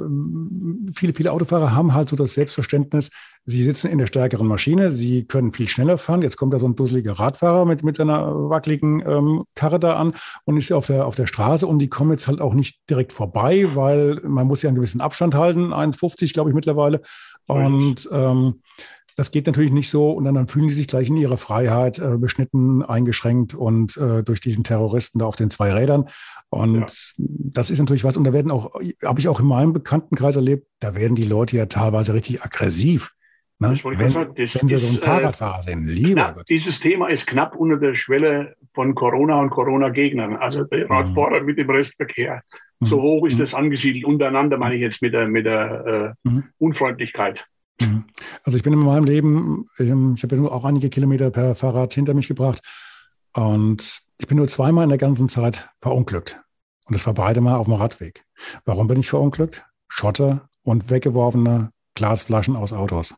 viele, viele Autofahrer haben halt so das Selbstverständnis, sie sitzen in der stärkeren Maschine, sie können viel schneller fahren. Jetzt kommt da so ein dusseliger Radfahrer mit, mit seiner wackeligen ähm, Karre da an und ist auf der, auf der Straße und die kommen jetzt halt auch nicht direkt vorbei, weil man muss ja einen gewissen Abstand halten, 1,50 glaube ich mittlerweile. Und ähm, das geht natürlich nicht so und dann, fühlen die sich gleich in ihrer Freiheit äh, beschnitten, eingeschränkt und äh, durch diesen Terroristen da auf den zwei Rädern. Und ja. das ist natürlich was. Und da werden auch, habe ich auch in meinem Bekanntenkreis erlebt, da werden die Leute ja teilweise richtig aggressiv. Ne? Wenn, sagen, wenn, sie so einen äh, Fahrradfahrer sehen, lieber knapp, Gott. Dieses Thema ist knapp unter der Schwelle von Corona und Corona-Gegnern. Also der mhm. Radfahrer mhm. mit dem Restverkehr. So mhm. hoch ist mhm. das angesiedelt. Untereinander meine ich jetzt mit der, mit der äh, mhm. Unfreundlichkeit. Also ich bin in meinem Leben, ähm, ich habe ja nur auch einige Kilometer per Fahrrad hinter mich gebracht und ich bin nur zweimal in der ganzen Zeit verunglückt. Und das war beide mal auf dem Radweg. Warum bin ich verunglückt? Schotter und weggeworfene Glasflaschen aus Autos.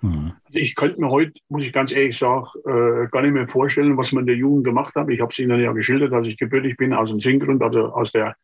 Mhm. Also ich könnte mir heute, muss ich ganz ehrlich sagen, äh, gar nicht mehr vorstellen, was man in der Jugend gemacht hat. Ich habe es Ihnen ja geschildert, als ich gebürtig bin aus dem Singrund, also aus der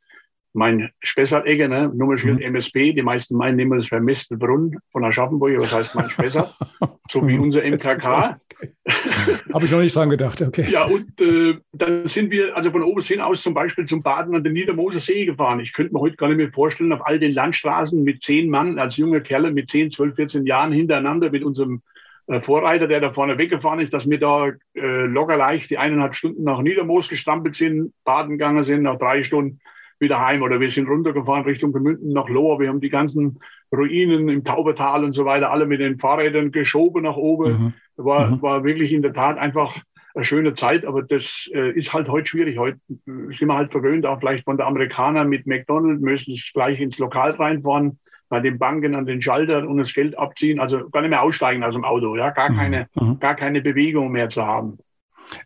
mein Spessart-Ecke, ne? Nummerschild mhm. MSP, die meisten meinen immer, das wäre Mestelbrunn von Aschaffenburg, was heißt mein Spessart, so wie unser MKK. Habe ich noch nicht dran gedacht, okay. Ja, und äh, dann sind wir also von Obersinn aus zum Beispiel zum Baden an den Niedermoser See gefahren. Ich könnte mir heute gar nicht mehr vorstellen, auf all den Landstraßen mit zehn Mann, als junge Kerle mit zehn, zwölf, 14 Jahren hintereinander mit unserem äh, Vorreiter, der da vorne weggefahren ist, dass wir da äh, locker leicht die eineinhalb Stunden nach Niedermoos gestampelt sind, baden gegangen sind, nach drei Stunden wieder heim oder wir sind runtergefahren Richtung Gemünden nach Lohr. Wir haben die ganzen Ruinen im Taubertal und so weiter alle mit den Fahrrädern geschoben nach oben. Mhm. War, mhm. war wirklich in der Tat einfach eine schöne Zeit, aber das äh, ist halt heute schwierig. Heute sind wir halt verwöhnt, auch vielleicht von der Amerikaner mit McDonald's, müssen es gleich ins Lokal reinfahren, bei den Banken an den Schaltern und das Geld abziehen, also gar nicht mehr aussteigen aus dem Auto, ja, gar mhm. keine, mhm. gar keine Bewegung mehr zu haben.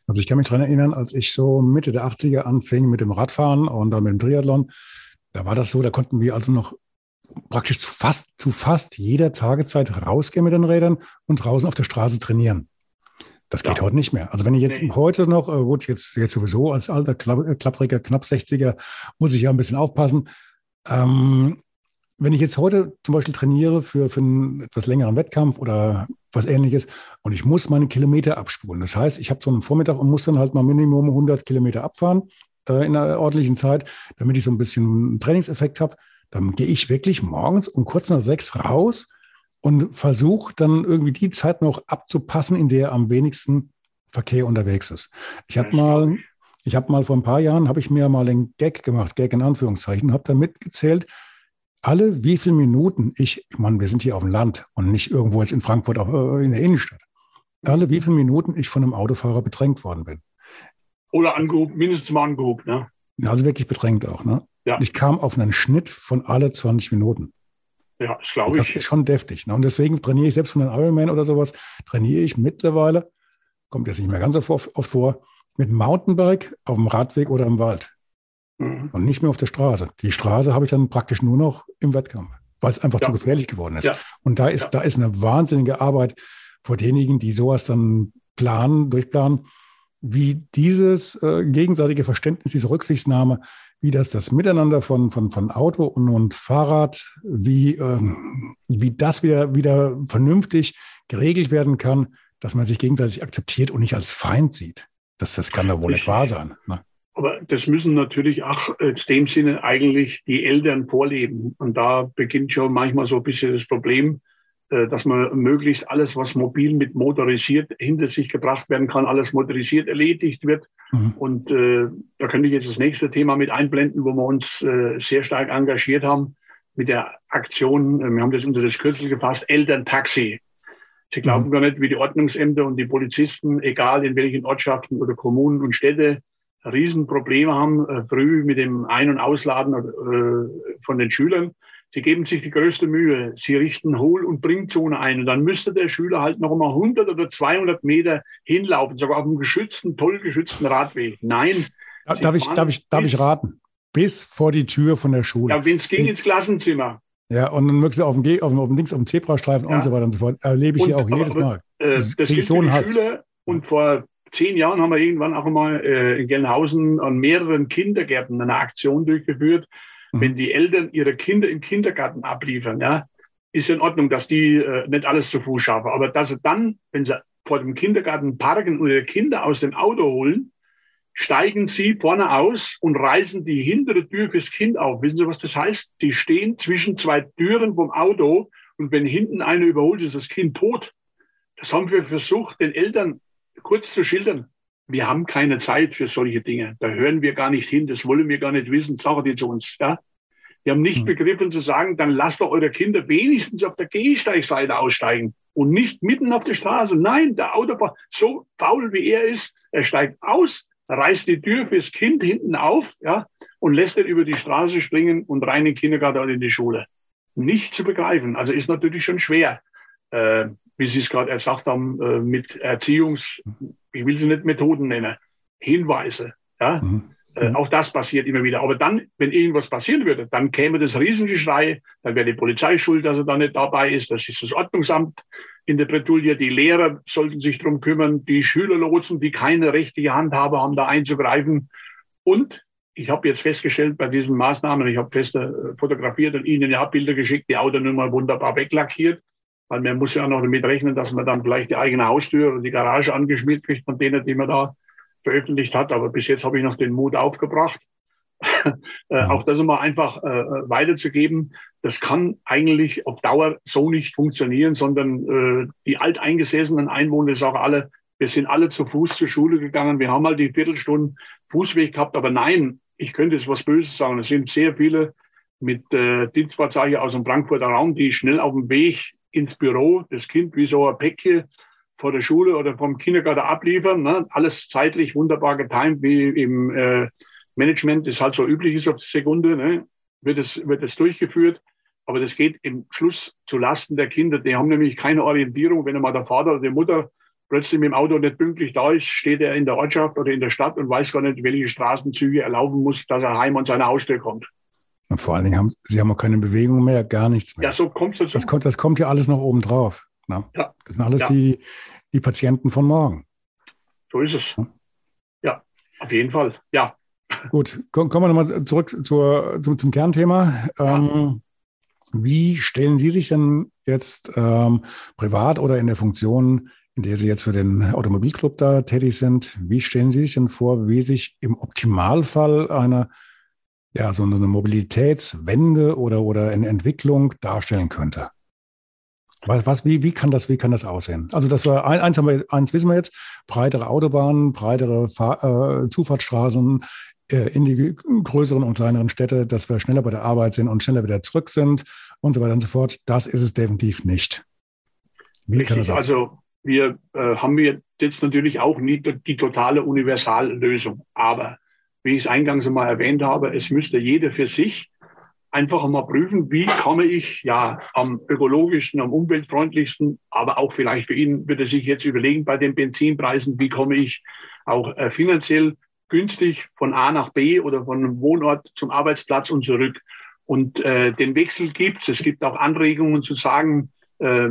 Also ich kann mich daran erinnern, als ich so Mitte der 80er anfing mit dem Radfahren und dann mit dem Triathlon, da war das so, da konnten wir also noch praktisch zu fast, zu fast jeder Tagezeit rausgehen mit den Rädern und draußen auf der Straße trainieren. Das geht ja. heute nicht mehr. Also wenn ich jetzt nee. heute noch, äh, gut, jetzt, jetzt sowieso als alter äh, klappriger, knapp 60er, muss ich ja ein bisschen aufpassen. Ähm, wenn ich jetzt heute zum Beispiel trainiere für, für einen etwas längeren Wettkampf oder was ähnliches und ich muss meine Kilometer abspulen. Das heißt, ich habe so einen Vormittag und muss dann halt mal Minimum 100 Kilometer abfahren äh, in einer ordentlichen Zeit, damit ich so ein bisschen einen Trainingseffekt habe. Dann gehe ich wirklich morgens um kurz nach sechs raus und versuche dann irgendwie die Zeit noch abzupassen, in der am wenigsten Verkehr unterwegs ist. Ich habe mal, ich habe mal vor ein paar Jahren, habe ich mir mal einen Gag gemacht, Gag in Anführungszeichen, habe da mitgezählt, alle wie viele Minuten ich, ich meine, wir sind hier auf dem Land und nicht irgendwo jetzt in Frankfurt auf, äh, in der Innenstadt, alle wie viele Minuten ich von einem Autofahrer bedrängt worden bin. Oder angehoben, mindestens mal angehoben, ne? Also wirklich bedrängt auch, ne? Ja. Ich kam auf einen Schnitt von alle 20 Minuten. Ja, das glaube ich. Das ist schon deftig. Ne? Und deswegen trainiere ich selbst von einem Ironman oder sowas, trainiere ich mittlerweile, kommt jetzt nicht mehr ganz so oft vor, mit Mountainbike auf dem Radweg oder im Wald. Mhm. Und nicht mehr auf der Straße. Die Straße habe ich dann praktisch nur noch im Wettkampf, weil es einfach ja. zu gefährlich geworden ist. Ja. Und da ist, ja. da ist eine wahnsinnige Arbeit vor denjenigen, die sowas dann planen, durchplanen, wie dieses äh, gegenseitige Verständnis, diese Rücksichtnahme, wie das das Miteinander von, von, von Auto und, und Fahrrad, wie, ähm, wie das wieder, wieder vernünftig geregelt werden kann, dass man sich gegenseitig akzeptiert und nicht als Feind sieht. Das, das kann doch wohl nicht wahr sein. Ne? Aber das müssen natürlich auch in dem Sinne eigentlich die Eltern vorleben. Und da beginnt schon manchmal so ein bisschen das Problem, äh, dass man möglichst alles, was mobil mit motorisiert hinter sich gebracht werden kann, alles motorisiert erledigt wird. Mhm. Und äh, da könnte ich jetzt das nächste Thema mit einblenden, wo wir uns äh, sehr stark engagiert haben mit der Aktion, äh, wir haben das unter das Kürzel gefasst, Elterntaxi. Sie glauben mhm. gar nicht, wie die Ordnungsämter und die Polizisten, egal in welchen Ortschaften oder Kommunen und Städte, Riesenprobleme haben, äh, früh mit dem Ein- und Ausladen äh, von den Schülern. Sie geben sich die größte Mühe. Sie richten Hohl- und Bringzone ein. Und dann müsste der Schüler halt noch mal 100 oder 200 Meter hinlaufen, sogar auf einem geschützten, toll geschützten Radweg. Nein. Darf ich, darf, ich, darf ich raten? Bis vor die Tür von der Schule. Ja, wenn es ging, ins Klassenzimmer. Ja, und dann möglichst auf dem, auf dem, auf dem links auf dem Zebrastreifen ja. und so weiter und so fort. Erlebe ich und, hier auch jedes Mal. Äh, das, das ich so einen Hals. Schüler und vor zehn Jahren haben wir irgendwann auch mal äh, in Gelnhausen an mehreren Kindergärten eine Aktion durchgeführt. Mhm. Wenn die Eltern ihre Kinder im Kindergarten abliefern, ja, ist in Ordnung, dass die äh, nicht alles zu Fuß schaffen. Aber dass sie dann, wenn sie vor dem Kindergarten parken und ihre Kinder aus dem Auto holen, steigen sie vorne aus und reißen die hintere Tür fürs Kind auf. Wissen Sie, was das heißt? Die stehen zwischen zwei Türen vom Auto und wenn hinten einer überholt, ist das Kind tot. Das haben wir versucht, den Eltern kurz zu schildern. Wir haben keine Zeit für solche Dinge. Da hören wir gar nicht hin. Das wollen wir gar nicht wissen. Sagen die zu uns. Ja? Wir haben nicht hm. begriffen zu sagen, dann lasst doch eure Kinder wenigstens auf der Gehsteigseite aussteigen und nicht mitten auf der Straße. Nein, der Autofahrer, so faul wie er ist, er steigt aus, reißt die Tür fürs Kind hinten auf, ja, und lässt es über die Straße springen und rein in den Kindergarten oder in die Schule. Nicht zu begreifen. Also ist natürlich schon schwer, äh, wie Sie es gerade gesagt haben, äh, mit Erziehungs, ich will sie nicht Methoden nennen, Hinweise, ja. Mhm. Äh, auch das passiert immer wieder. Aber dann, wenn irgendwas passieren würde, dann käme das Riesengeschrei, dann wäre die Polizei schuld, dass er da nicht dabei ist, das ist das Ordnungsamt in der Bretouille, die Lehrer sollten sich drum kümmern, die Schülerlotsen, die keine rechtliche Handhabe haben, da einzugreifen. Und ich habe jetzt festgestellt bei diesen Maßnahmen, ich habe fest äh, fotografiert und Ihnen ja Bilder geschickt, die Autonummer wunderbar weglackiert, weil man muss ja auch noch damit rechnen, dass man dann vielleicht die eigene Haustür oder die Garage angeschmiert kriegt von denen, die man da veröffentlicht hat. Aber bis jetzt habe ich noch den Mut aufgebracht, äh, auch das immer einfach äh, weiterzugeben. Das kann eigentlich auf Dauer so nicht funktionieren, sondern äh, die alteingesessenen Einwohner sagen alle, wir sind alle zu Fuß zur Schule gegangen, wir haben mal halt die Viertelstunde Fußweg gehabt, aber nein, ich könnte jetzt was Böses sagen. Es sind sehr viele mit äh, Dienstfahrzeugen aus dem Frankfurter Raum, die schnell auf dem Weg ins Büro das Kind wie so ein Päckchen vor der Schule oder vom Kindergarten abliefern. Ne? Alles zeitlich wunderbar getimt, wie im äh, Management das halt so üblich ist auf die Sekunde. Ne? Wird es wird es durchgeführt. Aber das geht im Schluss zu Lasten der Kinder. Die haben nämlich keine Orientierung. Wenn einmal der Vater oder die Mutter plötzlich mit dem Auto nicht pünktlich da ist, steht er in der Ortschaft oder in der Stadt und weiß gar nicht, welche Straßenzüge er laufen muss, dass er heim an seine Haustür kommt. Und vor allen Dingen haben sie haben auch keine Bewegung mehr, gar nichts mehr. Ja, so kommt es. Das kommt, das kommt ja alles noch oben drauf. Ne? Ja. Das sind alles ja. die, die Patienten von morgen. So ist es. Ja, auf jeden Fall. Ja. Gut, kommen wir nochmal zurück zur, zum, zum Kernthema. Ja. Ähm, wie stellen Sie sich denn jetzt ähm, privat oder in der Funktion, in der Sie jetzt für den Automobilclub da tätig sind, wie stellen Sie sich denn vor, wie sich im Optimalfall eine, ja, so eine Mobilitätswende oder, oder eine Entwicklung darstellen könnte? Was, was, wie, wie, kann das, wie kann das aussehen? Also das war eins, haben wir, eins wissen wir jetzt, breitere Autobahnen, breitere Fahr äh, Zufahrtsstraßen äh, in die größeren und kleineren Städte, dass wir schneller bei der Arbeit sind und schneller wieder zurück sind und so weiter und so fort. Das ist es definitiv nicht. Wie Richtig, kann das also wir äh, haben jetzt natürlich auch nicht die totale Universallösung. Aber wie ich es eingangs einmal erwähnt habe, es müsste jeder für sich einfach mal prüfen, wie komme ich ja am ökologischen, am umweltfreundlichsten, aber auch vielleicht für ihn würde sich jetzt überlegen bei den Benzinpreisen, wie komme ich auch äh, finanziell günstig von A nach B oder von einem Wohnort zum Arbeitsplatz und zurück. Und äh, den Wechsel gibt es. Es gibt auch Anregungen zu sagen, äh,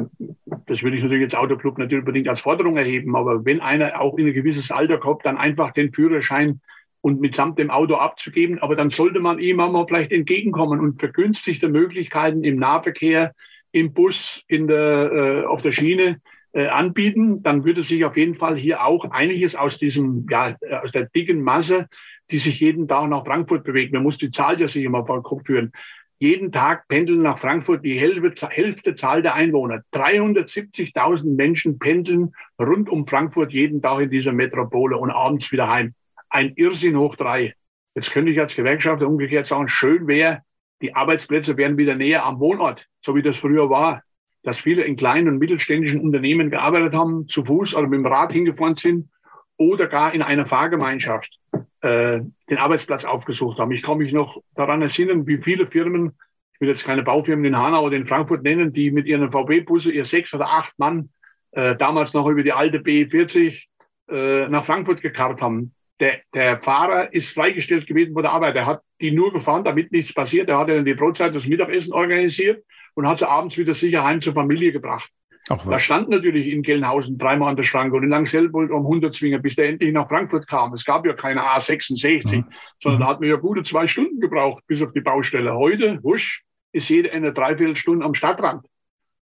das würde ich natürlich jetzt Autoclub natürlich unbedingt als Forderung erheben, aber wenn einer auch in ein gewisses Alter kommt, dann einfach den Führerschein und mitsamt dem Auto abzugeben, aber dann sollte man ihm auch mal vielleicht entgegenkommen und vergünstigte Möglichkeiten im Nahverkehr, im Bus, in der, äh, auf der Schiene äh, anbieten, dann würde sich auf jeden Fall hier auch einiges aus diesem, ja, aus der dicken Masse, die sich jeden Tag nach Frankfurt bewegt. Man muss die Zahl ja sich immer vor den Kopf führen. Jeden Tag pendeln nach Frankfurt die Hälfte, Hälfte Zahl der Einwohner. 370.000 Menschen pendeln rund um Frankfurt jeden Tag in dieser Metropole und abends wieder heim. Ein Irrsinn hoch drei. Jetzt könnte ich als Gewerkschafter umgekehrt sagen, schön wäre, die Arbeitsplätze wären wieder näher am Wohnort, so wie das früher war dass viele in kleinen und mittelständischen Unternehmen gearbeitet haben, zu Fuß oder mit dem Rad hingefahren sind oder gar in einer Fahrgemeinschaft äh, den Arbeitsplatz aufgesucht haben. Ich kann mich noch daran erinnern, wie viele Firmen, ich will jetzt keine Baufirmen in Hanau oder in Frankfurt nennen, die mit ihren VW-Busse, ihr sechs oder acht Mann, äh, damals noch über die alte B40 äh, nach Frankfurt gekarrt haben. Der, der Fahrer ist freigestellt gewesen von der Arbeit. Er hat die nur gefahren, damit nichts passiert. Er hat dann die Brotzeit, das Mittagessen organisiert und hat sie abends wieder sicher heim zur Familie gebracht. Ach, da stand natürlich in Gelnhausen dreimal an der Schranke und in Langselb wollte um 100 zwingen, bis der endlich nach Frankfurt kam. Es gab ja keine A66, mhm. sondern mhm. da hat man ja gute zwei Stunden gebraucht bis auf die Baustelle. Heute, wusch, ist jede eine Dreiviertelstunde am Stadtrand.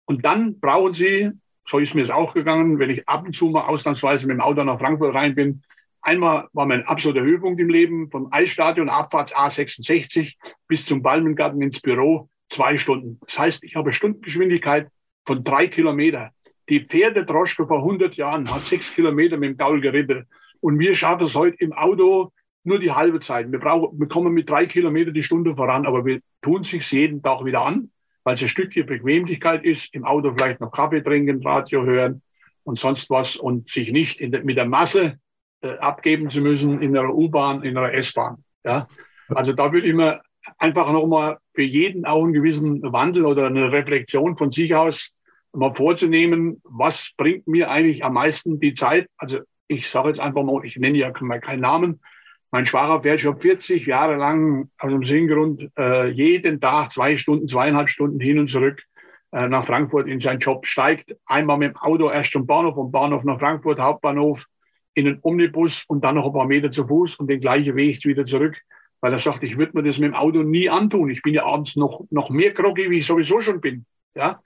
Und dann brauchen Sie, so ist mir es auch gegangen, wenn ich ab und zu mal ausnahmsweise mit dem Auto nach Frankfurt rein bin, Einmal war mein absoluter Höhepunkt im Leben, vom Eisstadion Abfahrts A66 bis zum Balmengarten ins Büro zwei Stunden. Das heißt, ich habe Stundengeschwindigkeit von drei Kilometer. Die Pferdedroschke vor 100 Jahren hat sechs Kilometer mit dem Gaul geritten. Und wir schaffen es heute im Auto nur die halbe Zeit. Wir, brauchen, wir kommen mit drei Kilometer die Stunde voran, aber wir tun sich jeden Tag wieder an, weil es ein Stückchen Bequemlichkeit ist, im Auto vielleicht noch Kaffee trinken, Radio hören und sonst was und sich nicht der, mit der Masse äh, abgeben zu müssen in einer U-Bahn, in einer S-Bahn. Ja? Also da würde ich mir einfach nochmal für jeden auch einen gewissen Wandel oder eine Reflexion von sich aus mal vorzunehmen, was bringt mir eigentlich am meisten die Zeit? Also ich sage jetzt einfach mal, ich nenne ja keinen Namen. Mein Schwager fährt schon 40 Jahre lang aus dem Sinngrund äh, jeden Tag zwei Stunden, zweieinhalb Stunden hin und zurück äh, nach Frankfurt in seinen Job, steigt einmal mit dem Auto erst zum Bahnhof, vom Bahnhof nach Frankfurt, Hauptbahnhof, in den Omnibus und dann noch ein paar Meter zu Fuß und den gleichen Weg wieder zurück weil er sagt, ich würde mir das mit dem Auto nie antun. Ich bin ja abends noch, noch mehr groggy, wie ich sowieso schon bin. Ja,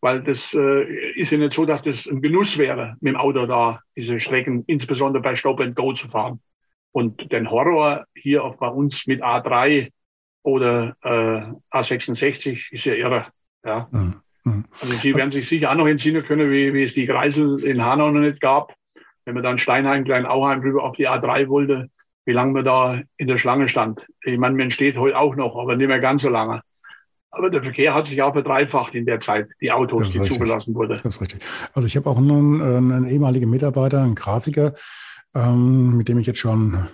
weil das äh, ist ja nicht so, dass das ein Genuss wäre, mit dem Auto da diese Strecken, insbesondere bei Stop and Go zu fahren. Und den Horror hier auch bei uns mit A3 oder äh, A66 ist ja irre. Ja. Mhm. mhm. Also Sie werden sich sicher auch noch entsinnen können, wie, wie es die Kreisel in Hanau noch nicht gab. Wenn man dann Steinheim, Klein-Auheim rüber auf die A3 wollte, wie lange man da in der Schlange stand. Ich meine, man steht heute auch noch, aber nicht mehr ganz so lange. Aber der Verkehr hat sich auch verdreifacht in der Zeit, die Autos, die richtig. zugelassen wurden. Das ist richtig. Also ich habe auch einen, einen ehemaligen Mitarbeiter, einen Grafiker, ähm, mit dem ich jetzt schon,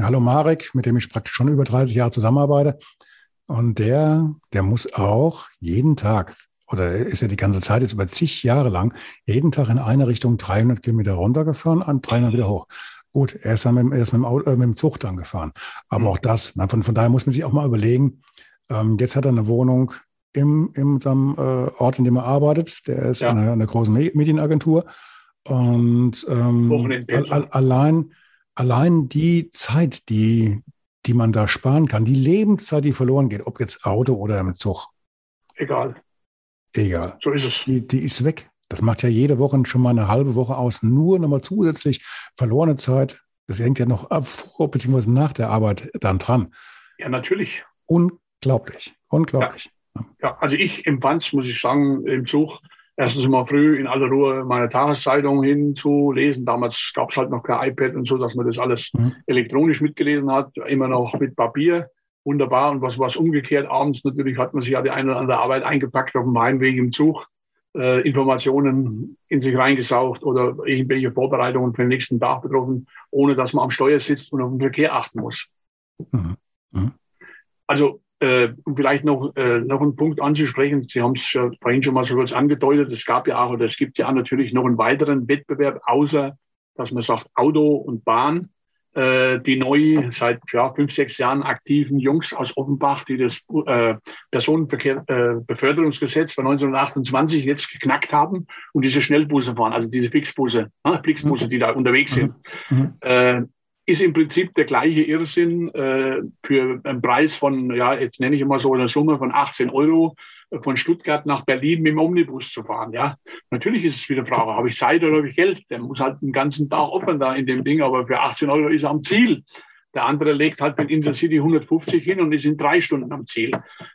hallo Marek, mit dem ich praktisch schon über 30 Jahre zusammenarbeite. Und der, der muss auch jeden Tag, oder ist ja die ganze Zeit jetzt über zig Jahre lang, jeden Tag in eine Richtung 300 Kilometer runtergefahren, an 300 wieder hoch. Gut, er ist dann mit, er ist mit, dem, Auto, äh, mit dem Zug dann gefahren. Aber mhm. auch das, na, von, von daher muss man sich auch mal überlegen, ähm, jetzt hat er eine Wohnung im, in seinem äh, Ort, in dem er arbeitet. Der ist ja. in, einer, einer großen Medienagentur. Und ähm, al allein, allein die Zeit, die, die man da sparen kann, die Lebenszeit, die verloren geht, ob jetzt Auto oder im Zug. Egal. Egal. So ist es. Die, die ist weg. Das macht ja jede Woche schon mal eine halbe Woche aus, nur nochmal zusätzlich verlorene Zeit. Das hängt ja noch vor bzw. nach der Arbeit dann dran. Ja, natürlich. Unglaublich, unglaublich. Ja, ja also ich empfand es, muss ich sagen, im Zug erstens mal früh in aller Ruhe meine Tageszeitung hinzulesen. Damals gab es halt noch kein iPad und so, dass man das alles mhm. elektronisch mitgelesen hat, immer noch mit Papier. Wunderbar. Und was war umgekehrt? Abends natürlich hat man sich ja die eine oder andere Arbeit eingepackt auf dem Heimweg im Zug äh, Informationen in sich reingesaugt oder irgendwelche Vorbereitungen für den nächsten Tag betroffen, ohne dass man am Steuer sitzt und auf den Verkehr achten muss. Mhm. Mhm. Also äh, um vielleicht noch, äh, noch einen Punkt anzusprechen, Sie haben es ja vorhin schon mal so kurz angedeutet, es gab ja auch oder es gibt ja auch natürlich noch einen weiteren Wettbewerb, außer dass man sagt Auto und Bahn. Äh, die neu seit ja, fünf, sechs Jahren aktiven Jungs aus Offenbach, die das äh, Personenbeförderungsgesetz äh, von 1928 jetzt geknackt haben und diese Schnellbusse fahren, also diese Fixbusse, äh, Flixbusse, die da unterwegs sind. Mhm. mhm. Äh, ist im Prinzip der gleiche Irrsinn äh, für einen Preis von, ja, jetzt nenne ich immer so eine Summe von 18 Euro von Stuttgart nach Berlin mit dem Omnibus zu fahren. Ja, natürlich ist es wieder Frage, habe ich Zeit oder habe ich Geld? Der muss halt den ganzen Tag opfern da in dem Ding, aber für 18 Euro ist er am Ziel. Der andere legt halt mit Intercity 150 hin und ist in drei Stunden am Ziel.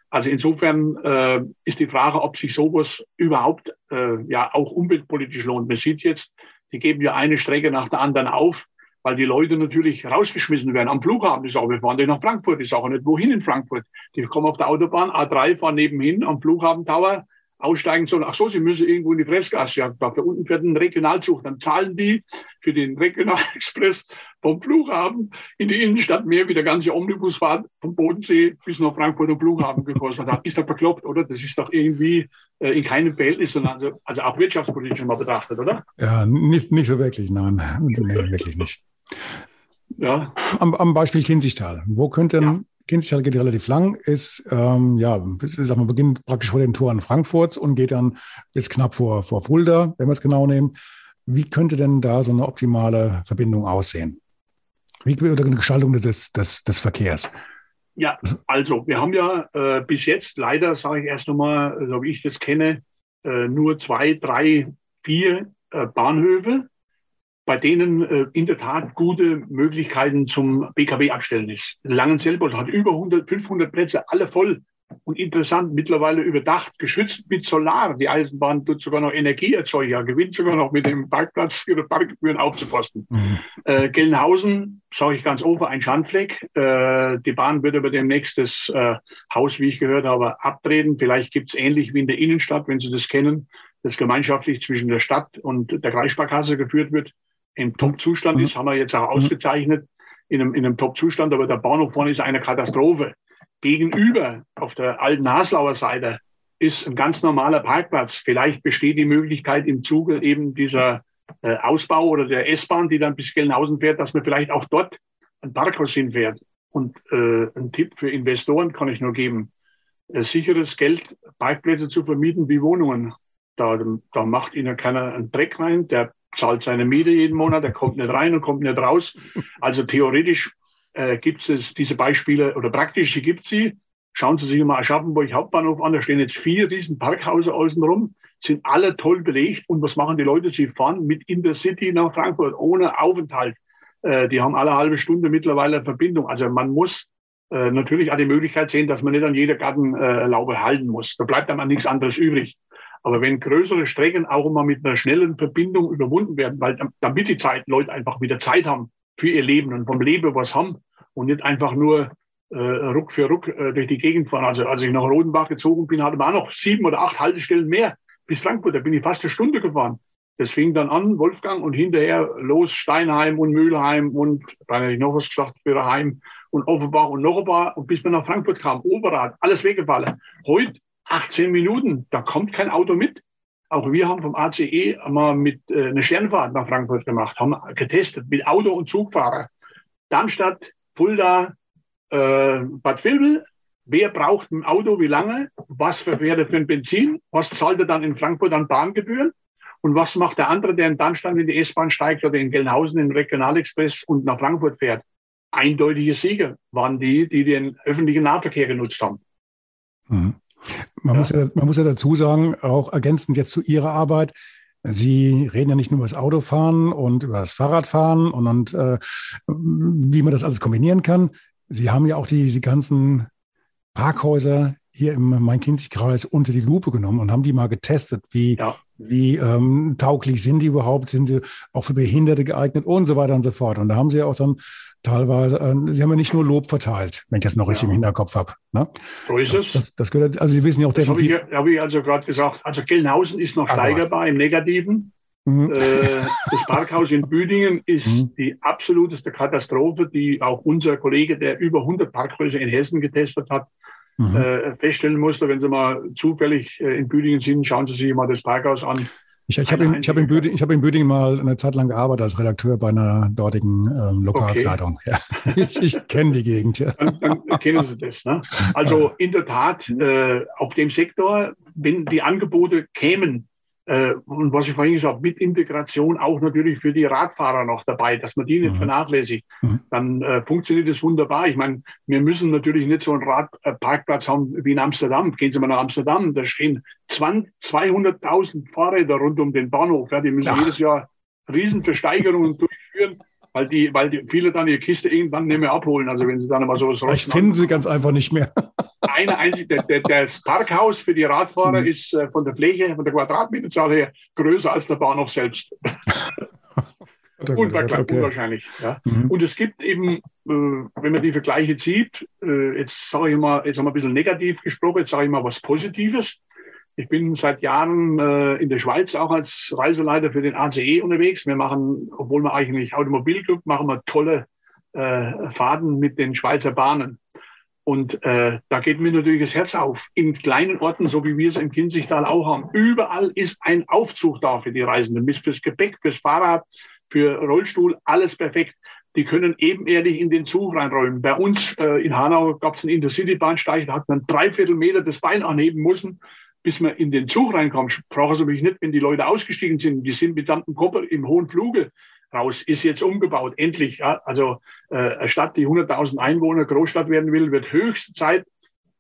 Also insofern äh, ist die Frage, ob sich sowas überhaupt äh, ja auch umweltpolitisch lohnt. Man sieht jetzt, die geben ja eine Strecke nach der anderen auf weil die Leute natürlich rausgeschmissen werden am Flughafen. Die sagen, wir fahren nicht nach Frankfurt. Die sagen nicht, wohin in Frankfurt. Die kommen auf der Autobahn, A3, fahren nebenhin am Flughafen Tower, aussteigen sollen. Ach so, sie müssen irgendwo in die Fressgasse. Ja, da unten fährt ein Regionalzug. Dann zahlen die für den Regionalexpress vom Flughafen in die Innenstadt mehr, wie der ganze Omnibusfahrt vom Bodensee bis nach Frankfurt am Flughafen gekostet hat. Ist doch bekloppt, oder? Das ist doch irgendwie äh, in keinem Verhältnis, sondern also, auch wirtschaftspolitisch mal betrachtet, oder? Ja, nicht, nicht so wirklich, nein. Nee, wirklich nicht. Ja. Am, am Beispiel Kinzigtal. Wo könnte ja. Kinzigtal geht relativ lang, ist, ähm, ja, sag mal, beginnt praktisch vor dem Tor an Frankfurt und geht dann jetzt knapp vor, vor Fulda, wenn wir es genau nehmen. Wie könnte denn da so eine optimale Verbindung aussehen? Wie würde eine Gestaltung des, des, des Verkehrs? Ja, also wir haben ja äh, bis jetzt leider, sage ich erst nochmal, so wie ich das kenne, äh, nur zwei, drei, vier äh, Bahnhöfe bei denen äh, in der Tat gute Möglichkeiten zum BKW-Abstellen ist. Langenselbold hat über 100, 500 Plätze, alle voll und interessant, mittlerweile überdacht, geschützt mit Solar. Die Eisenbahn tut sogar noch Energie erzeugen, ja, gewinnt sogar noch mit dem Parkplatz ihre Parkgebühren aufzuposten. Mhm. Äh, Gelnhausen, sage ich ganz offen, ein Schandfleck. Äh, die Bahn wird aber demnächst das äh, Haus, wie ich gehört habe, abtreten. Vielleicht gibt es ähnlich wie in der Innenstadt, wenn Sie das kennen, das gemeinschaftlich zwischen der Stadt und der Kreissparkasse geführt wird im Top-Zustand ist, haben wir jetzt auch ausgezeichnet in einem, in einem Top-Zustand, aber der Bahnhof vorne ist eine Katastrophe. Gegenüber auf der alten Haslauer Seite ist ein ganz normaler Parkplatz. Vielleicht besteht die Möglichkeit im Zuge eben dieser äh, Ausbau oder der S-Bahn, die dann bis Gelnhausen fährt, dass man vielleicht auch dort ein Parkhaus hinfährt. Und äh, ein Tipp für Investoren kann ich nur geben, äh, sicheres Geld, Parkplätze zu vermieten wie Wohnungen. Da, da macht Ihnen keiner einen Dreck rein. Der zahlt seine Miete jeden Monat, er kommt nicht rein und kommt nicht raus. Also theoretisch äh, gibt es diese Beispiele oder praktisch gibt sie. Schauen Sie sich mal Aschaffenburg Hauptbahnhof an, da stehen jetzt vier riesen Parkhäuser außenrum, sind alle toll belegt. Und was machen die Leute? Sie fahren mit Intercity nach Frankfurt ohne Aufenthalt. Äh, die haben alle halbe Stunde mittlerweile Verbindung. Also man muss äh, natürlich auch die Möglichkeit sehen, dass man nicht an jeder Gartenlaube halten muss. Da bleibt einem nichts anderes übrig. Aber wenn größere Strecken auch immer mit einer schnellen Verbindung überwunden werden, weil damit die Zeit, Leute einfach wieder Zeit haben für ihr Leben und vom Leben was haben und nicht einfach nur äh, Ruck für Ruck äh, durch die Gegend fahren. Also als ich nach Rodenbach gezogen bin, hatte man auch noch sieben oder acht Haltestellen mehr bis Frankfurt. Da bin ich fast eine Stunde gefahren. Das fing dann an, Wolfgang, und hinterher los Steinheim und Mühlheim und dann hätte ich noch was gesagt, Heim und Offenbach und noch ein paar. Und bis wir nach Frankfurt kamen, Oberrad, alles weggefallen. Heute 18 Minuten, da kommt kein Auto mit. Auch wir haben vom ACE mal mit äh, eine Sternfahrt nach Frankfurt gemacht, haben getestet mit Auto und Zugfahrer. Darmstadt, Fulda, äh, Bad Vilbel. Wer braucht ein Auto, wie lange? Was für Werte für ein Benzin? Was zahlt er dann in Frankfurt an Bahngebühren? Und was macht der andere, der in Darmstadt in die S-Bahn steigt oder in Gelnhausen in den Regionalexpress und nach Frankfurt fährt? Eindeutige Sieger waren die, die den öffentlichen Nahverkehr genutzt haben. Mhm. Man, ja. Muss ja, man muss ja dazu sagen, auch ergänzend jetzt zu Ihrer Arbeit, Sie reden ja nicht nur über das Autofahren und über das Fahrradfahren und, und äh, wie man das alles kombinieren kann. Sie haben ja auch die, diese ganzen Parkhäuser hier im Main-Kinzig-Kreis unter die Lupe genommen und haben die mal getestet, wie, ja. Wie ähm, tauglich sind die überhaupt, sind sie auch für Behinderte geeignet und so weiter und so fort. Und da haben sie ja auch dann teilweise, äh, Sie haben ja nicht nur Lob verteilt, wenn ich das noch richtig ja. im Hinterkopf habe. Ne? So ist das, es. Das, das, gehört, also Sie wissen ja auch das definitiv. Habe ich, hab ich also gerade gesagt, also Gelnhausen ist noch steigerbar im Negativen. Mhm. Äh, das Parkhaus in Büdingen ist mhm. die absoluteste Katastrophe, die auch unser Kollege, der über 100 Parkhäuser in Hessen getestet hat, mhm. äh, feststellen musste. Wenn Sie mal zufällig äh, in Büdingen sind, schauen Sie sich mal das Parkhaus an. Ich, ich habe in, hab in, Böding, hab in Bödingen mal eine Zeit lang gearbeitet als Redakteur bei einer dortigen ähm, Lokalzeitung. Okay. Ja. Ich, ich kenne die Gegend. Ja. Dann, dann, kennen Sie das. Ne? Also in der Tat, äh, auf dem Sektor, wenn die Angebote kämen, und was ich vorhin gesagt habe, mit Integration auch natürlich für die Radfahrer noch dabei, dass man die nicht mhm. vernachlässigt, mhm. dann äh, funktioniert das wunderbar. Ich meine, wir müssen natürlich nicht so einen Radparkplatz haben wie in Amsterdam. Gehen Sie mal nach Amsterdam, da stehen 200.000 Fahrräder rund um den Bahnhof. Ja, die müssen Ach. jedes Jahr Riesenversteigerungen durchführen weil die, weil die viele dann ihre Kiste irgendwann nicht mehr abholen. Also wenn sie dann mal sowas Ich finde sie ganz einfach nicht mehr. Eine einzige, der, der, das Parkhaus für die Radfahrer mhm. ist äh, von der Fläche, von der Quadratmeterzahl her größer als der Bahnhof selbst. Unwahrscheinlich. Okay. unwahrscheinlich ja. mhm. Und es gibt eben, äh, wenn man die Vergleiche zieht, äh, jetzt sage ich mal, jetzt haben wir ein bisschen negativ gesprochen, jetzt sage ich mal was Positives. Ich bin seit Jahren äh, in der Schweiz auch als Reiseleiter für den ACE unterwegs. Wir machen, obwohl wir eigentlich Automobilclub, machen wir tolle äh, Fahrten mit den Schweizer Bahnen. Und äh, da geht mir natürlich das Herz auf. In kleinen Orten, so wie wir es im Kinzigtal auch haben, überall ist ein Aufzug da für die Reisenden. Fürs Gepäck, fürs Fahrrad, für Rollstuhl, alles perfekt. Die können ebenerdig in den Zug reinrollen. Bei uns äh, in Hanau gab es einen Intercity-Bahnsteig, da hat man dreiviertel Meter das Bein anheben müssen bis man in den Zug reinkommt, brauchen Sie mich nicht, wenn die Leute ausgestiegen sind, die sind mit dem Kopf im hohen Fluge raus, ist jetzt umgebaut, endlich. Ja. Also äh, eine Stadt, die 100.000 Einwohner Großstadt werden will, wird höchste Zeit,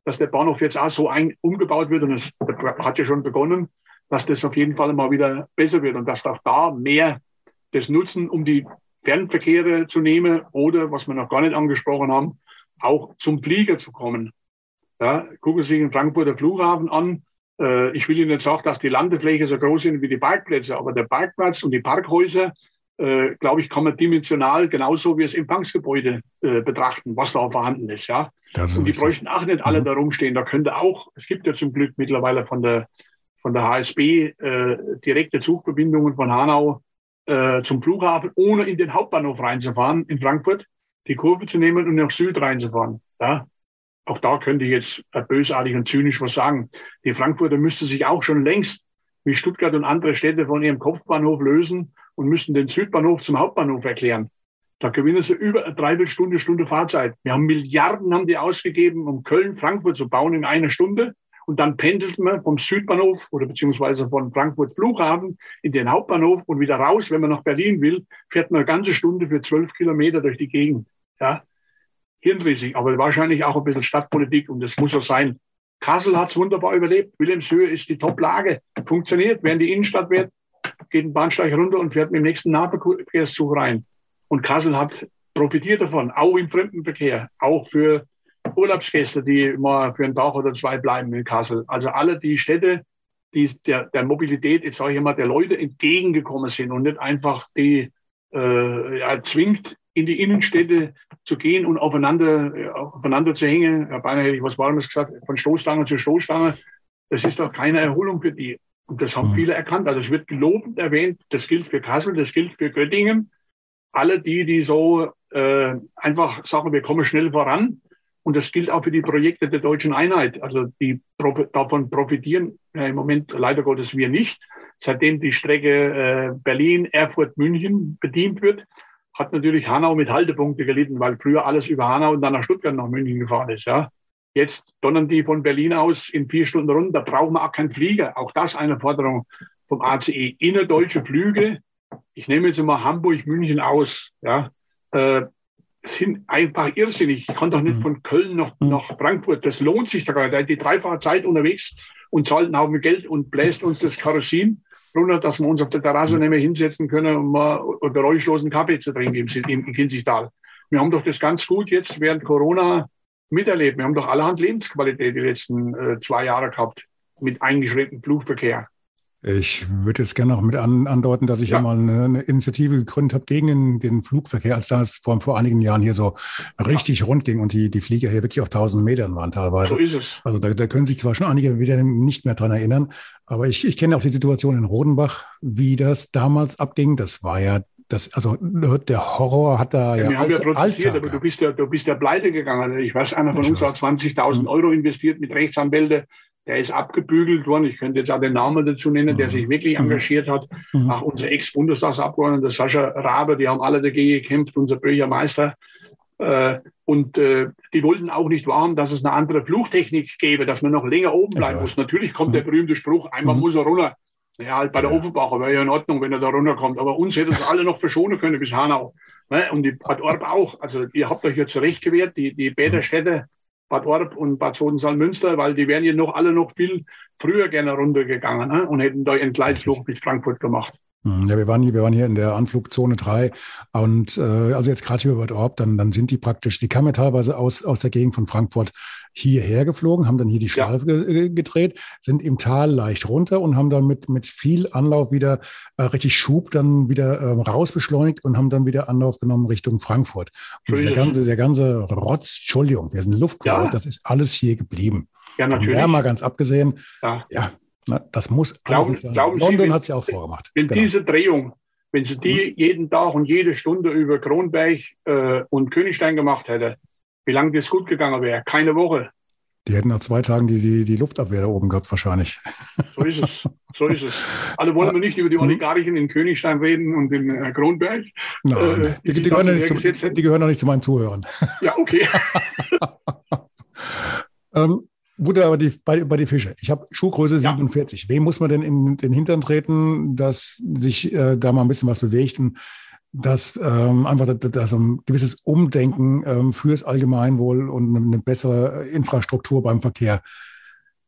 dass der Bahnhof jetzt auch so ein, umgebaut wird und es hat ja schon begonnen, dass das auf jeden Fall mal wieder besser wird und dass auch da mehr das nutzen, um die Fernverkehre zu nehmen oder, was wir noch gar nicht angesprochen haben, auch zum Flieger zu kommen. Ja, gucken Sie sich den Frankfurter Flughafen an. Äh, ich will Ihnen nicht sagen, dass die Landefläche so groß sind wie die Parkplätze, aber der Parkplatz und die Parkhäuser, äh, glaube ich, kann man dimensional genauso wie das Empfangsgebäude äh, betrachten, was da vorhanden ist. Ja. Ist und die richtig. bräuchten auch nicht alle mhm. da rumstehen. Da könnte auch, es gibt ja zum Glück mittlerweile von der, von der HSB äh, direkte Zugverbindungen von Hanau äh, zum Flughafen, ohne in den Hauptbahnhof reinzufahren in Frankfurt, die Kurve zu nehmen und nach Süd reinzufahren. Ja auch da könnte ich jetzt bösartig und zynisch was sagen. Die Frankfurter müssten sich auch schon längst wie Stuttgart und andere Städte von ihrem Kopfbahnhof lösen und müssten den Südbahnhof zum Hauptbahnhof erklären. Da gewinnen sie über eine Dreiviertelstunde, Stunde Fahrzeit. Wir haben Milliarden haben die ausgegeben, um Köln, Frankfurt zu bauen in einer Stunde. Und dann pendelt man vom Südbahnhof oder beziehungsweise von Frankfurt Flughafen in den Hauptbahnhof und wieder raus. Wenn man nach Berlin will, fährt man eine ganze Stunde für zwölf Kilometer durch die Gegend. Ja, hirnrissig, aber wahrscheinlich auch ein bisschen Stadtpolitik und das muss so sein. Kassel hat es wunderbar überlebt. Wilhelmshöhe ist die Top-Lage. Funktioniert. Während die Innenstadt wird, geht ein Bahnsteig runter und fährt mit dem nächsten Nahverkehrszug rein. Und Kassel hat profitiert davon, auch im Fremdenverkehr, auch für Urlaubsgäste, die mal für einen Tag oder zwei bleiben in Kassel. Also alle die Städte, die der, der Mobilität, jetzt sage ich mal, der Leute entgegengekommen sind und nicht einfach die äh, ja, zwingt, in die Innenstädte zu gehen und aufeinander, aufeinander zu hängen. Ja, beinahe hätte ich was Warmes gesagt, von Stoßstange zu Stoßstange. Das ist doch keine Erholung für die. Und das haben mhm. viele erkannt. Also es wird lobend erwähnt, das gilt für Kassel, das gilt für Göttingen. Alle die, die so äh, einfach sagen, wir kommen schnell voran. Und das gilt auch für die Projekte der deutschen Einheit. Also die davon profitieren ja, im Moment leider Gottes wir nicht. Seitdem die Strecke äh, Berlin, Erfurt, München bedient wird, hat natürlich Hanau mit Haltepunkte gelitten, weil früher alles über Hanau und dann nach Stuttgart nach München gefahren ist. Ja. Jetzt donnern die von Berlin aus in vier Stunden runter, da brauchen wir auch keinen Flieger. Auch das eine Forderung vom ACE. Innerdeutsche Flüge, ich nehme jetzt mal Hamburg, München aus, ja, äh, sind einfach irrsinnig. Ich kann doch nicht mhm. von Köln nach, mhm. nach Frankfurt, das lohnt sich da gar nicht. Die dreifache Zeit unterwegs und zahlt einen Haufen Geld und bläst uns das Kerosin runter, dass wir uns auf der Terrasse nicht mehr hinsetzen können, um mal geräuschlosen Kaffee zu trinken im, im, im Kinzigtal. Wir haben doch das ganz gut jetzt während Corona miterlebt. Wir haben doch allerhand Lebensqualität die letzten äh, zwei Jahre gehabt mit eingeschränktem Flugverkehr. Ich würde jetzt gerne noch mit an, andeuten, dass ich ja, ja mal eine, eine, Initiative gegründet habe gegen den, den, Flugverkehr, als das vor, vor einigen Jahren hier so richtig ja. rund ging und die, die Flieger hier wirklich auf 1000 Metern waren teilweise. So ist es. Also da, da können sich zwar schon einige wieder nicht mehr dran erinnern, aber ich, ich kenne auch die Situation in Rodenbach, wie das damals abging. Das war ja das, also der Horror hat da ja. ja wir haben ja protestiert, aber du bist ja, du bist ja pleite gegangen. Ich weiß, einer von uns hat 20.000 Euro investiert mit Rechtsanwälte der ist abgebügelt worden. Ich könnte jetzt auch den Namen dazu nennen, der mhm. sich wirklich mhm. engagiert hat. Mhm. Auch unser Ex-Bundestagsabgeordneter Sascha Rabe, die haben alle dagegen gekämpft, unser Bürgermeister. Äh, und äh, die wollten auch nicht wahren, dass es eine andere Fluchtechnik gäbe, dass man noch länger oben bleiben muss. Natürlich kommt der berühmte Spruch, einmal muss er runter. Ja, halt bei der ja. Offenbacher wäre ja in Ordnung, wenn er da runterkommt. Aber uns hätte es alle noch verschonen können bis Hanau. Ne? Und die Bad Orb auch. Also ihr habt euch ja zurecht gewehrt, die, die Bäderstädte Bad Orb und Bad Sodensaal-Münster, weil die wären ja noch alle noch viel früher gerne runtergegangen ne? und hätten da ihren Gleitflug bis Frankfurt gemacht. Hm, ja, wir waren hier, wir waren hier in der Anflugzone 3 und äh, also jetzt gerade hier über Orb, dann, dann sind die praktisch, die kamen ja teilweise aus, aus der Gegend von Frankfurt hierher geflogen, haben dann hier die Schleife ja. ge gedreht, sind im Tal leicht runter und haben dann mit, mit viel Anlauf wieder äh, richtig Schub dann wieder äh, rausbeschleunigt und haben dann wieder Anlauf genommen Richtung Frankfurt. Und der ganze, der ganze Rotz, Entschuldigung, wir sind Luftkurve, ja. das ist alles hier geblieben. Ja, natürlich. Ja, mal ganz abgesehen, ja, ja na, das muss glauben, alles glauben London hat es ja auch vorgemacht. Wenn genau. diese Drehung, wenn sie die mhm. jeden Tag und jede Stunde über Kronberg äh, und Königstein gemacht hätte, wie lange das gut gegangen wäre? Keine Woche. Die hätten nach zwei Tagen die, die, die Luftabwehr da oben gehabt, wahrscheinlich. So ist es. So ist es. Alle wollen wir nicht über die mhm. Oligarchen in Königstein reden und in äh, Kronberg. Nein, äh, die, die, die, gehören zum, die, gehören noch nicht zu meinen Zuhörern. Ja, okay. ähm, Butter aber die, bei, bei die Fische. Ich habe Schuhgröße 47. Ja. Wem muss man denn in den Hintern treten, dass sich äh, da mal ein bisschen was bewegt und dass ähm, einfach dass ein gewisses Umdenken ähm, fürs Allgemeinwohl und eine bessere Infrastruktur beim Verkehr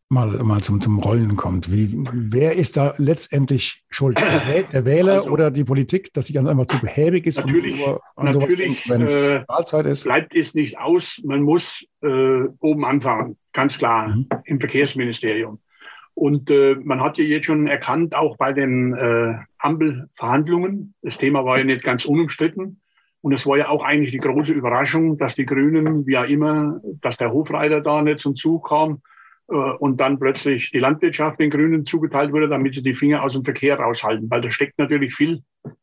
mal, mal zum, zum Rollen kommt. Wie, wer ist da letztendlich schuld? Der, Wähler also, oder die Politik, dass sie ganz einfach zu behäbig ist natürlich, und natürlich wenn es äh, Wahlzeit ist? Bleibt es nicht aus. Man muss äh, oben anfangen ganz klar mhm. im Verkehrsministerium. Und äh, man hat ja jetzt schon erkannt, auch bei den äh, Ampelverhandlungen, das Thema war ja nicht ganz unumstritten. Und es war ja auch eigentlich die große Überraschung, dass die Grünen, wie auch immer, dass der Hofreiter da nicht zum Zug kam und dann plötzlich die Landwirtschaft den Grünen zugeteilt wurde, damit sie die Finger aus dem Verkehr raushalten, weil da steckt natürlich viel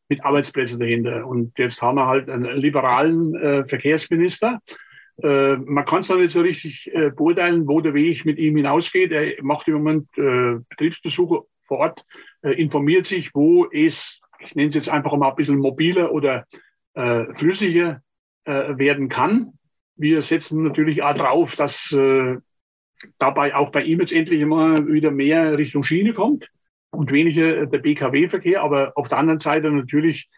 mit Arbeitsplätzen dahinter. Und jetzt haben wir halt einen liberalen äh, Verkehrsminister, äh, man kann es noch nicht so richtig äh, beurteilen, wo der Weg mit ihm hinausgeht. Er macht im Moment äh, Betriebsbesuche vor Ort, äh, informiert sich, wo es, ich nenne es jetzt einfach mal ein bisschen mobiler oder äh, flüssiger äh, werden kann. Wir setzen natürlich auch drauf, dass äh, dabei auch bei ihm jetzt endlich immer wieder mehr Richtung Schiene kommt und weniger der BKW-Verkehr. Aber auf der anderen Seite natürlich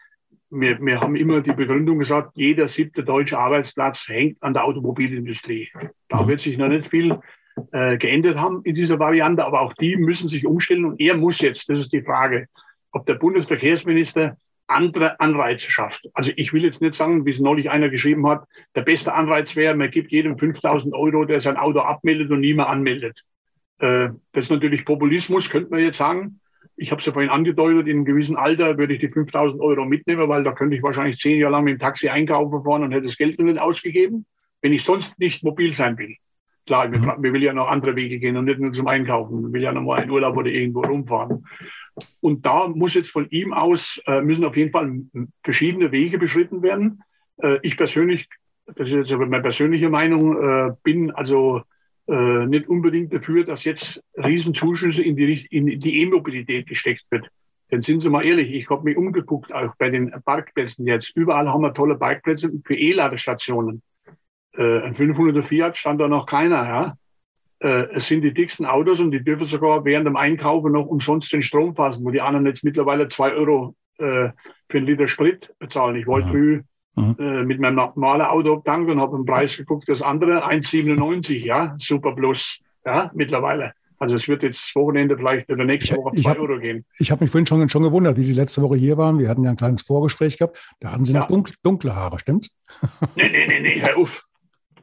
wir, wir haben immer die Begründung gesagt, jeder siebte deutsche Arbeitsplatz hängt an der Automobilindustrie. Da mhm. wird sich noch nicht viel äh, geändert haben in dieser Variante, aber auch die müssen sich umstellen und er muss jetzt, das ist die Frage, ob der Bundesverkehrsminister andere Anreize schafft. Also ich will jetzt nicht sagen, wie es neulich einer geschrieben hat, der beste Anreiz wäre, man gibt jedem 5000 Euro, der sein Auto abmeldet und nie mehr anmeldet. Äh, das ist natürlich Populismus, könnte man jetzt sagen ich habe es ja vorhin angedeutet, in einem gewissen Alter würde ich die 5000 Euro mitnehmen, weil da könnte ich wahrscheinlich zehn Jahre lang mit dem Taxi einkaufen fahren und hätte das Geld nicht ausgegeben, wenn ich sonst nicht mobil sein will. Klar, mhm. wir, wir will ja noch andere Wege gehen und nicht nur zum Einkaufen. Wir will ja noch mal in Urlaub oder irgendwo rumfahren. Und da muss jetzt von ihm aus, äh, müssen auf jeden Fall verschiedene Wege beschritten werden. Äh, ich persönlich, das ist jetzt aber meine persönliche Meinung, äh, bin also äh, nicht unbedingt dafür, dass jetzt Riesenzuschüsse in die, in die E-Mobilität gesteckt wird. Denn sind Sie mal ehrlich, ich habe mich umgeguckt, auch bei den Parkplätzen jetzt. Überall haben wir tolle Parkplätze für E-Ladestationen. Äh, ein 500er Fiat stand da noch keiner. Ja? Äh, es sind die dicksten Autos und die dürfen sogar während dem Einkaufen noch umsonst den Strom fassen, wo die anderen jetzt mittlerweile zwei Euro äh, für einen Liter Sprit bezahlen. Ich wollte früh mhm. äh, mit meinem normalen Auto tanken und habe den Preis geguckt, das andere 1,97, ja, Super Plus, ja, mittlerweile. Also es wird jetzt Wochenende vielleicht oder nächste Woche zwei Euro gehen. Ich habe mich vorhin schon, schon gewundert, wie Sie letzte Woche hier waren. Wir hatten ja ein kleines Vorgespräch gehabt. Da hatten Sie ja. noch dunkle, dunkle Haare, stimmt's? Nee, nee, nee, nee, Herr Uff.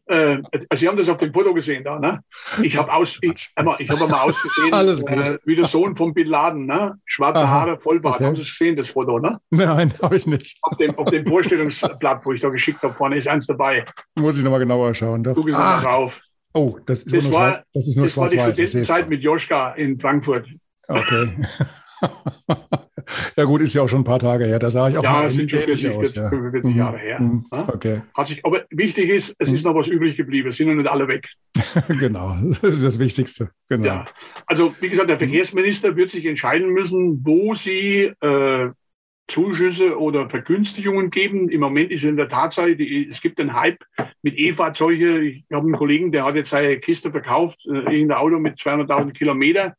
Äh, Sie haben das auf dem Foto gesehen da, ne? Ich habe aus, ich, ich habe mal ausgesehen äh, wie der Sohn von Bin Laden, ne? Schwarze Aha, Haare, Vollbart. Okay. Haben Sie gesehen, das Foto, ne? Nein, habe ich nicht. Auf dem, auf dem Vorstellungsblatt, wo ich da geschickt habe, vorne ist eins dabei. Muss ich nochmal genauer schauen. Gucken Sie mal drauf. Oh, das ist, das nur, war, das ist nur schwarz-weiß. Das war die Zeit mit Joschka in Frankfurt. Okay. ja gut, ist ja auch schon ein paar Tage her. Da sah ich auch ja, mal sind schon 40, aus. 40, 45 Mhm. Jahre her. Mhm. Ja? Okay, Hat sich, aber wichtig ist, es Mhm. ist noch was übrig geblieben. Es sind noch nicht alle weg. genau. Das ist das Wichtigste. Genau. Ja. Also, wie gesagt, der Mhm. Verkehrsminister wird sich entscheiden müssen, wo sie äh, Zuschüsse oder Vergünstigungen geben. Im Moment ist in der Tatsache, die, es gibt einen Hype mit E-Fahrzeuge. Ich habe einen Kollegen, der hat jetzt seine Kiste verkauft, äh, irgendein Auto mit 200.000 Kilometer.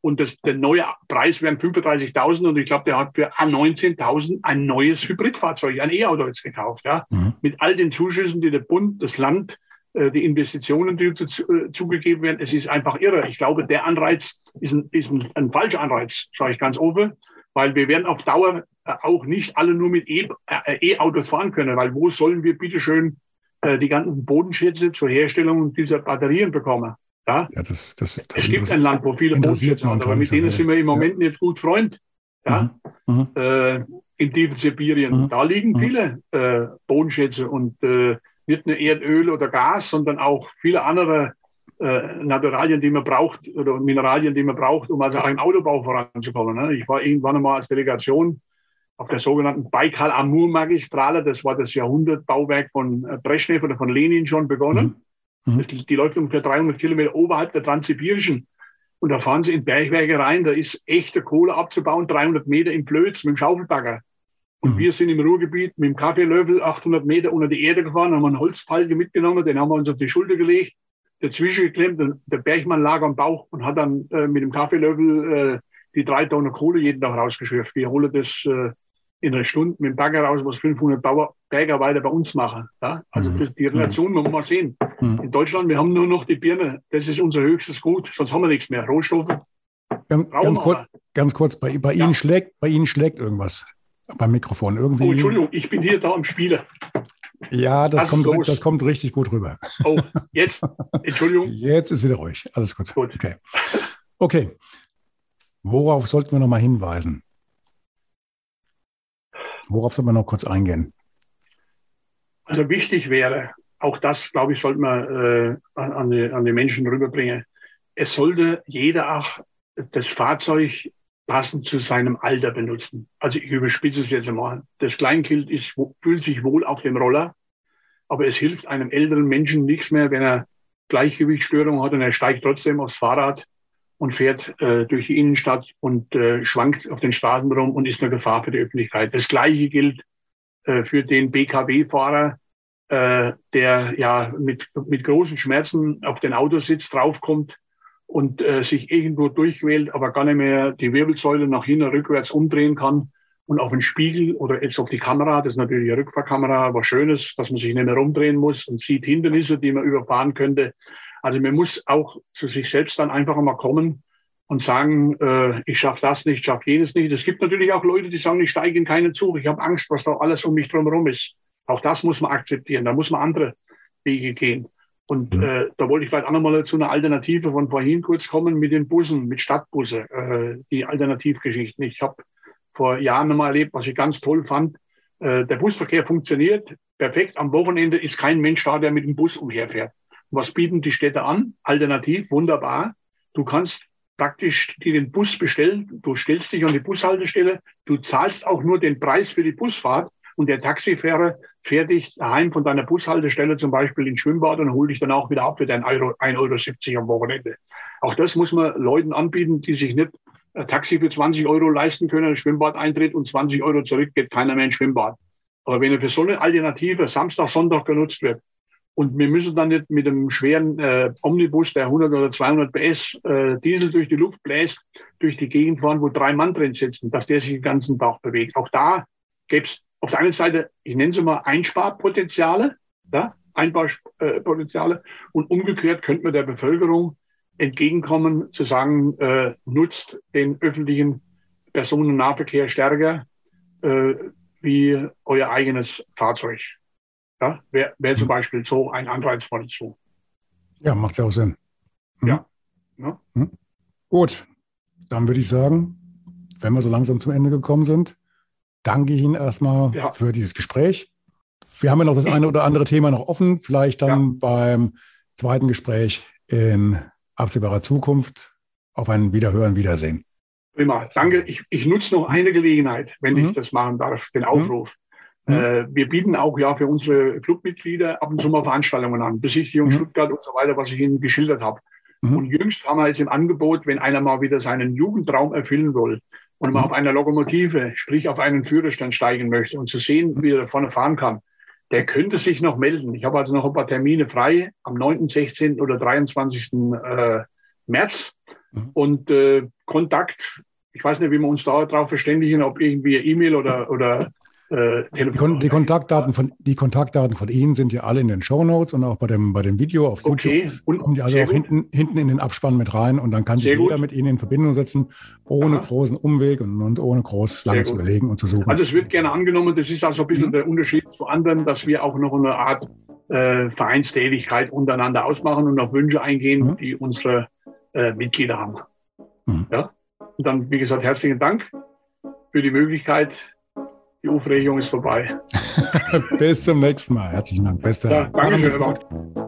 Und das, der neue Preis wären 35.000 und ich glaube, der hat für 19.000 ein neues Hybridfahrzeug, ein E-Auto jetzt gekauft. Ja? Mhm. Mit all den Zuschüssen, die der Bund, das Land, äh, die Investitionen, die dazu, äh, zugegeben werden. Es ist einfach irre. Ich glaube, der Anreiz ist ein, ist ein, ein falscher Anreiz, sage ich ganz offen, weil wir werden auf Dauer äh, auch nicht alle nur mit E- E-Autos fahren können, weil wo sollen wir bitteschön die ganzen Bodenschätze zur Herstellung dieser Batterien bekommen? Ja? Ja, das, das, das Es gibt ein Land, wo viele Bodenschätze haben, aber mit denen sind wir im Moment nicht gut Freund. Ja? Mhm. Mhm. äh, im tiefen Sibirien. Mhm. Da liegen viele äh, Bodenschätze und äh, nicht nur Erdöl oder Gas, sondern auch viele andere äh, Naturalien, die man braucht oder Mineralien, die man braucht, um also auch im Autobau voranzukommen. Ne? Ich war irgendwann einmal als Delegation auf der sogenannten Baikal-Amur-Magistrale. Das war das Jahrhundertbauwerk von äh, Brezhnev oder von Lenin schon begonnen. Mhm. Das, die läuft ungefähr 300 Kilometer oberhalb der Transsibirischen. Und da fahren sie in Bergwerke rein, da ist echte Kohle abzubauen, 300 Meter im Blöds mit dem Schaufelbagger. Und Mhm. wir sind im Ruhrgebiet mit dem Kaffeelöffel 800 Meter unter die Erde gefahren, haben einen Holzpalke mitgenommen, den haben wir uns auf die Schulter gelegt, dazwischen geklemmt und der Bergmann lag am Bauch und hat dann äh, mit dem Kaffeelöffel äh, die drei Tonnen Kohle jeden Tag rausgeschürft. Wir holen das äh, in einer Stunde mit dem Bagger raus, was 500 Bauer, Bergarbeiter bei uns machen. Ja? Also Mhm. das, die Relation muss man mal sehen. Mhm. In Deutschland, wir haben nur noch die Birne. Das ist unser höchstes Gut. Sonst haben wir nichts mehr. Rohstoffe Ganz, ganz, kurz, ganz kurz, bei, bei, Ja. Ihnen schlägt, bei Ihnen schlägt irgendwas beim Mikrofon. Irgendwie. Oh, Entschuldigung, ich bin hier da am Spielen. Ja, das Was kommt, das kommt richtig gut rüber. Oh, jetzt, Entschuldigung. Jetzt ist wieder ruhig. Alles gut. Gut. Okay. Okay. Worauf sollten wir noch mal hinweisen? Worauf sollten wir noch kurz eingehen? Also wichtig wäre, auch das, glaube ich, sollte man äh, an, die, an die Menschen rüberbringen. Es sollte jeder auch das Fahrzeug passend zu seinem Alter benutzen. Also ich überspitze es jetzt einmal. Das Kleinkind ist, fühlt sich wohl auf dem Roller, aber es hilft einem älteren Menschen nichts mehr, wenn er Gleichgewichtsstörung hat und er steigt trotzdem aufs Fahrrad und fährt äh, durch die Innenstadt und äh, schwankt auf den Straßen rum und ist eine Gefahr für die Öffentlichkeit. Das Gleiche gilt äh, für den BKW-Fahrer, äh, der ja mit, mit großen Schmerzen auf den Autositz draufkommt und äh, sich irgendwo durchquält, aber gar nicht mehr die Wirbelsäule nach hinten rückwärts umdrehen kann und auf den Spiegel oder jetzt auf die Kamera, das ist natürlich eine Rückfahrkamera, was Schönes, dass man sich nicht mehr rumdrehen muss und sieht Hindernisse, die man überfahren könnte. Also man muss auch zu sich selbst dann einfach mal kommen und sagen, äh, ich schaffe das nicht, ich schaffe jenes nicht. Es gibt natürlich auch Leute, die sagen, ich steige in keinen Zug, ich habe Angst, was da alles um mich drumherum ist. Auch das muss man akzeptieren, da muss man andere Wege gehen. Und Mhm. äh, da wollte ich vielleicht auch nochmal zu einer Alternative von vorhin kurz kommen mit den Bussen, mit Stadtbusse, äh, die Alternativgeschichten. Ich habe vor Jahren nochmal erlebt, was ich ganz toll fand. Äh, der Busverkehr funktioniert perfekt. Am Wochenende ist kein Mensch da, der mit dem Bus umherfährt. Was bieten die Städte an? Alternativ, wunderbar. Du kannst praktisch dir den Bus bestellen. Du stellst dich an die Bushaltestelle. Du zahlst auch nur den Preis für die Busfahrt. Und der Taxifahrer fährt dich daheim von deiner Bushaltestelle zum Beispiel ins Schwimmbad und holt dich dann auch wieder ab für dein Euro, 1,70 Euro am Wochenende. Auch das muss man Leuten anbieten, die sich nicht ein Taxi für 20 Euro leisten können, ein Schwimmbad eintritt und 20 Euro zurück, geht keiner mehr ins Schwimmbad. Aber wenn er für so eine Alternative Samstag, Sonntag genutzt wird, und wir müssen dann nicht mit einem schweren äh, Omnibus, der 100 oder 200 PS äh, Diesel durch die Luft bläst, durch die Gegend fahren, wo drei Mann drin sitzen, dass der sich den ganzen Tag bewegt. Auch da gäbe es auf der einen Seite, ich nenne sie mal Einsparpotenziale, ja, Einsparpotenziale und umgekehrt könnte man der Bevölkerung entgegenkommen, zu sagen, äh, nutzt den öffentlichen Personennahverkehr stärker äh, wie euer eigenes Fahrzeug. Ja, wäre wär zum Beispiel so ein Anreizwort dazu. Ja, macht ja auch Sinn. Hm? Ja. Ja. Hm? Gut, dann würde ich sagen, wenn wir so langsam zum Ende gekommen sind, danke ich Ihnen erstmal Ja. für dieses Gespräch. Wir haben ja noch das eine oder andere Thema noch offen, vielleicht dann beim zweiten Gespräch in absehbarer Zukunft auf ein Wiederhören, Wiedersehen. Prima, danke. Ich, ich nutze noch eine Gelegenheit, wenn mhm. ich das machen darf, den Aufruf. Mhm. Wir bieten auch ja für unsere Clubmitglieder ab und zu mal Veranstaltungen an, Besichtigung mhm. Stuttgart und so weiter, was ich Ihnen geschildert habe. Mhm. Und jüngst haben wir jetzt im Angebot, wenn einer mal wieder seinen Jugendtraum erfüllen will und mal mhm. auf einer Lokomotive, sprich auf einen Führerstand steigen möchte und zu sehen, wie er da vorne fahren kann, der könnte sich noch melden. Ich habe also noch ein paar Termine frei am 9., 16. oder 23. Äh, März. Mhm. Und äh, Kontakt, ich weiß nicht, wie wir uns da darauf verständigen, ob irgendwie E-Mail oder, oder äh, die, die, Kontaktdaten von, die Kontaktdaten von Ihnen sind ja alle in den Show Notes und auch bei dem, bei dem Video auf YouTube. Okay. Und, kommen die also auch hinten, hinten in den Abspann mit rein und dann kann sich jeder mit Ihnen in Verbindung setzen, ohne Aha. großen Umweg und, und ohne groß lange zu überlegen und zu suchen. Also es wird gerne angenommen, das ist also ein bisschen mhm. der Unterschied zu anderen, dass wir auch noch eine Art äh, Vereinstätigkeit untereinander ausmachen und auf Wünsche eingehen, mhm. die unsere äh, Mitglieder haben. Mhm. Ja? Und dann, wie gesagt, herzlichen Dank für die Möglichkeit, die Aufregung ist vorbei. Bis zum nächsten Mal. Herzlichen Dank. Beste. Ja, danke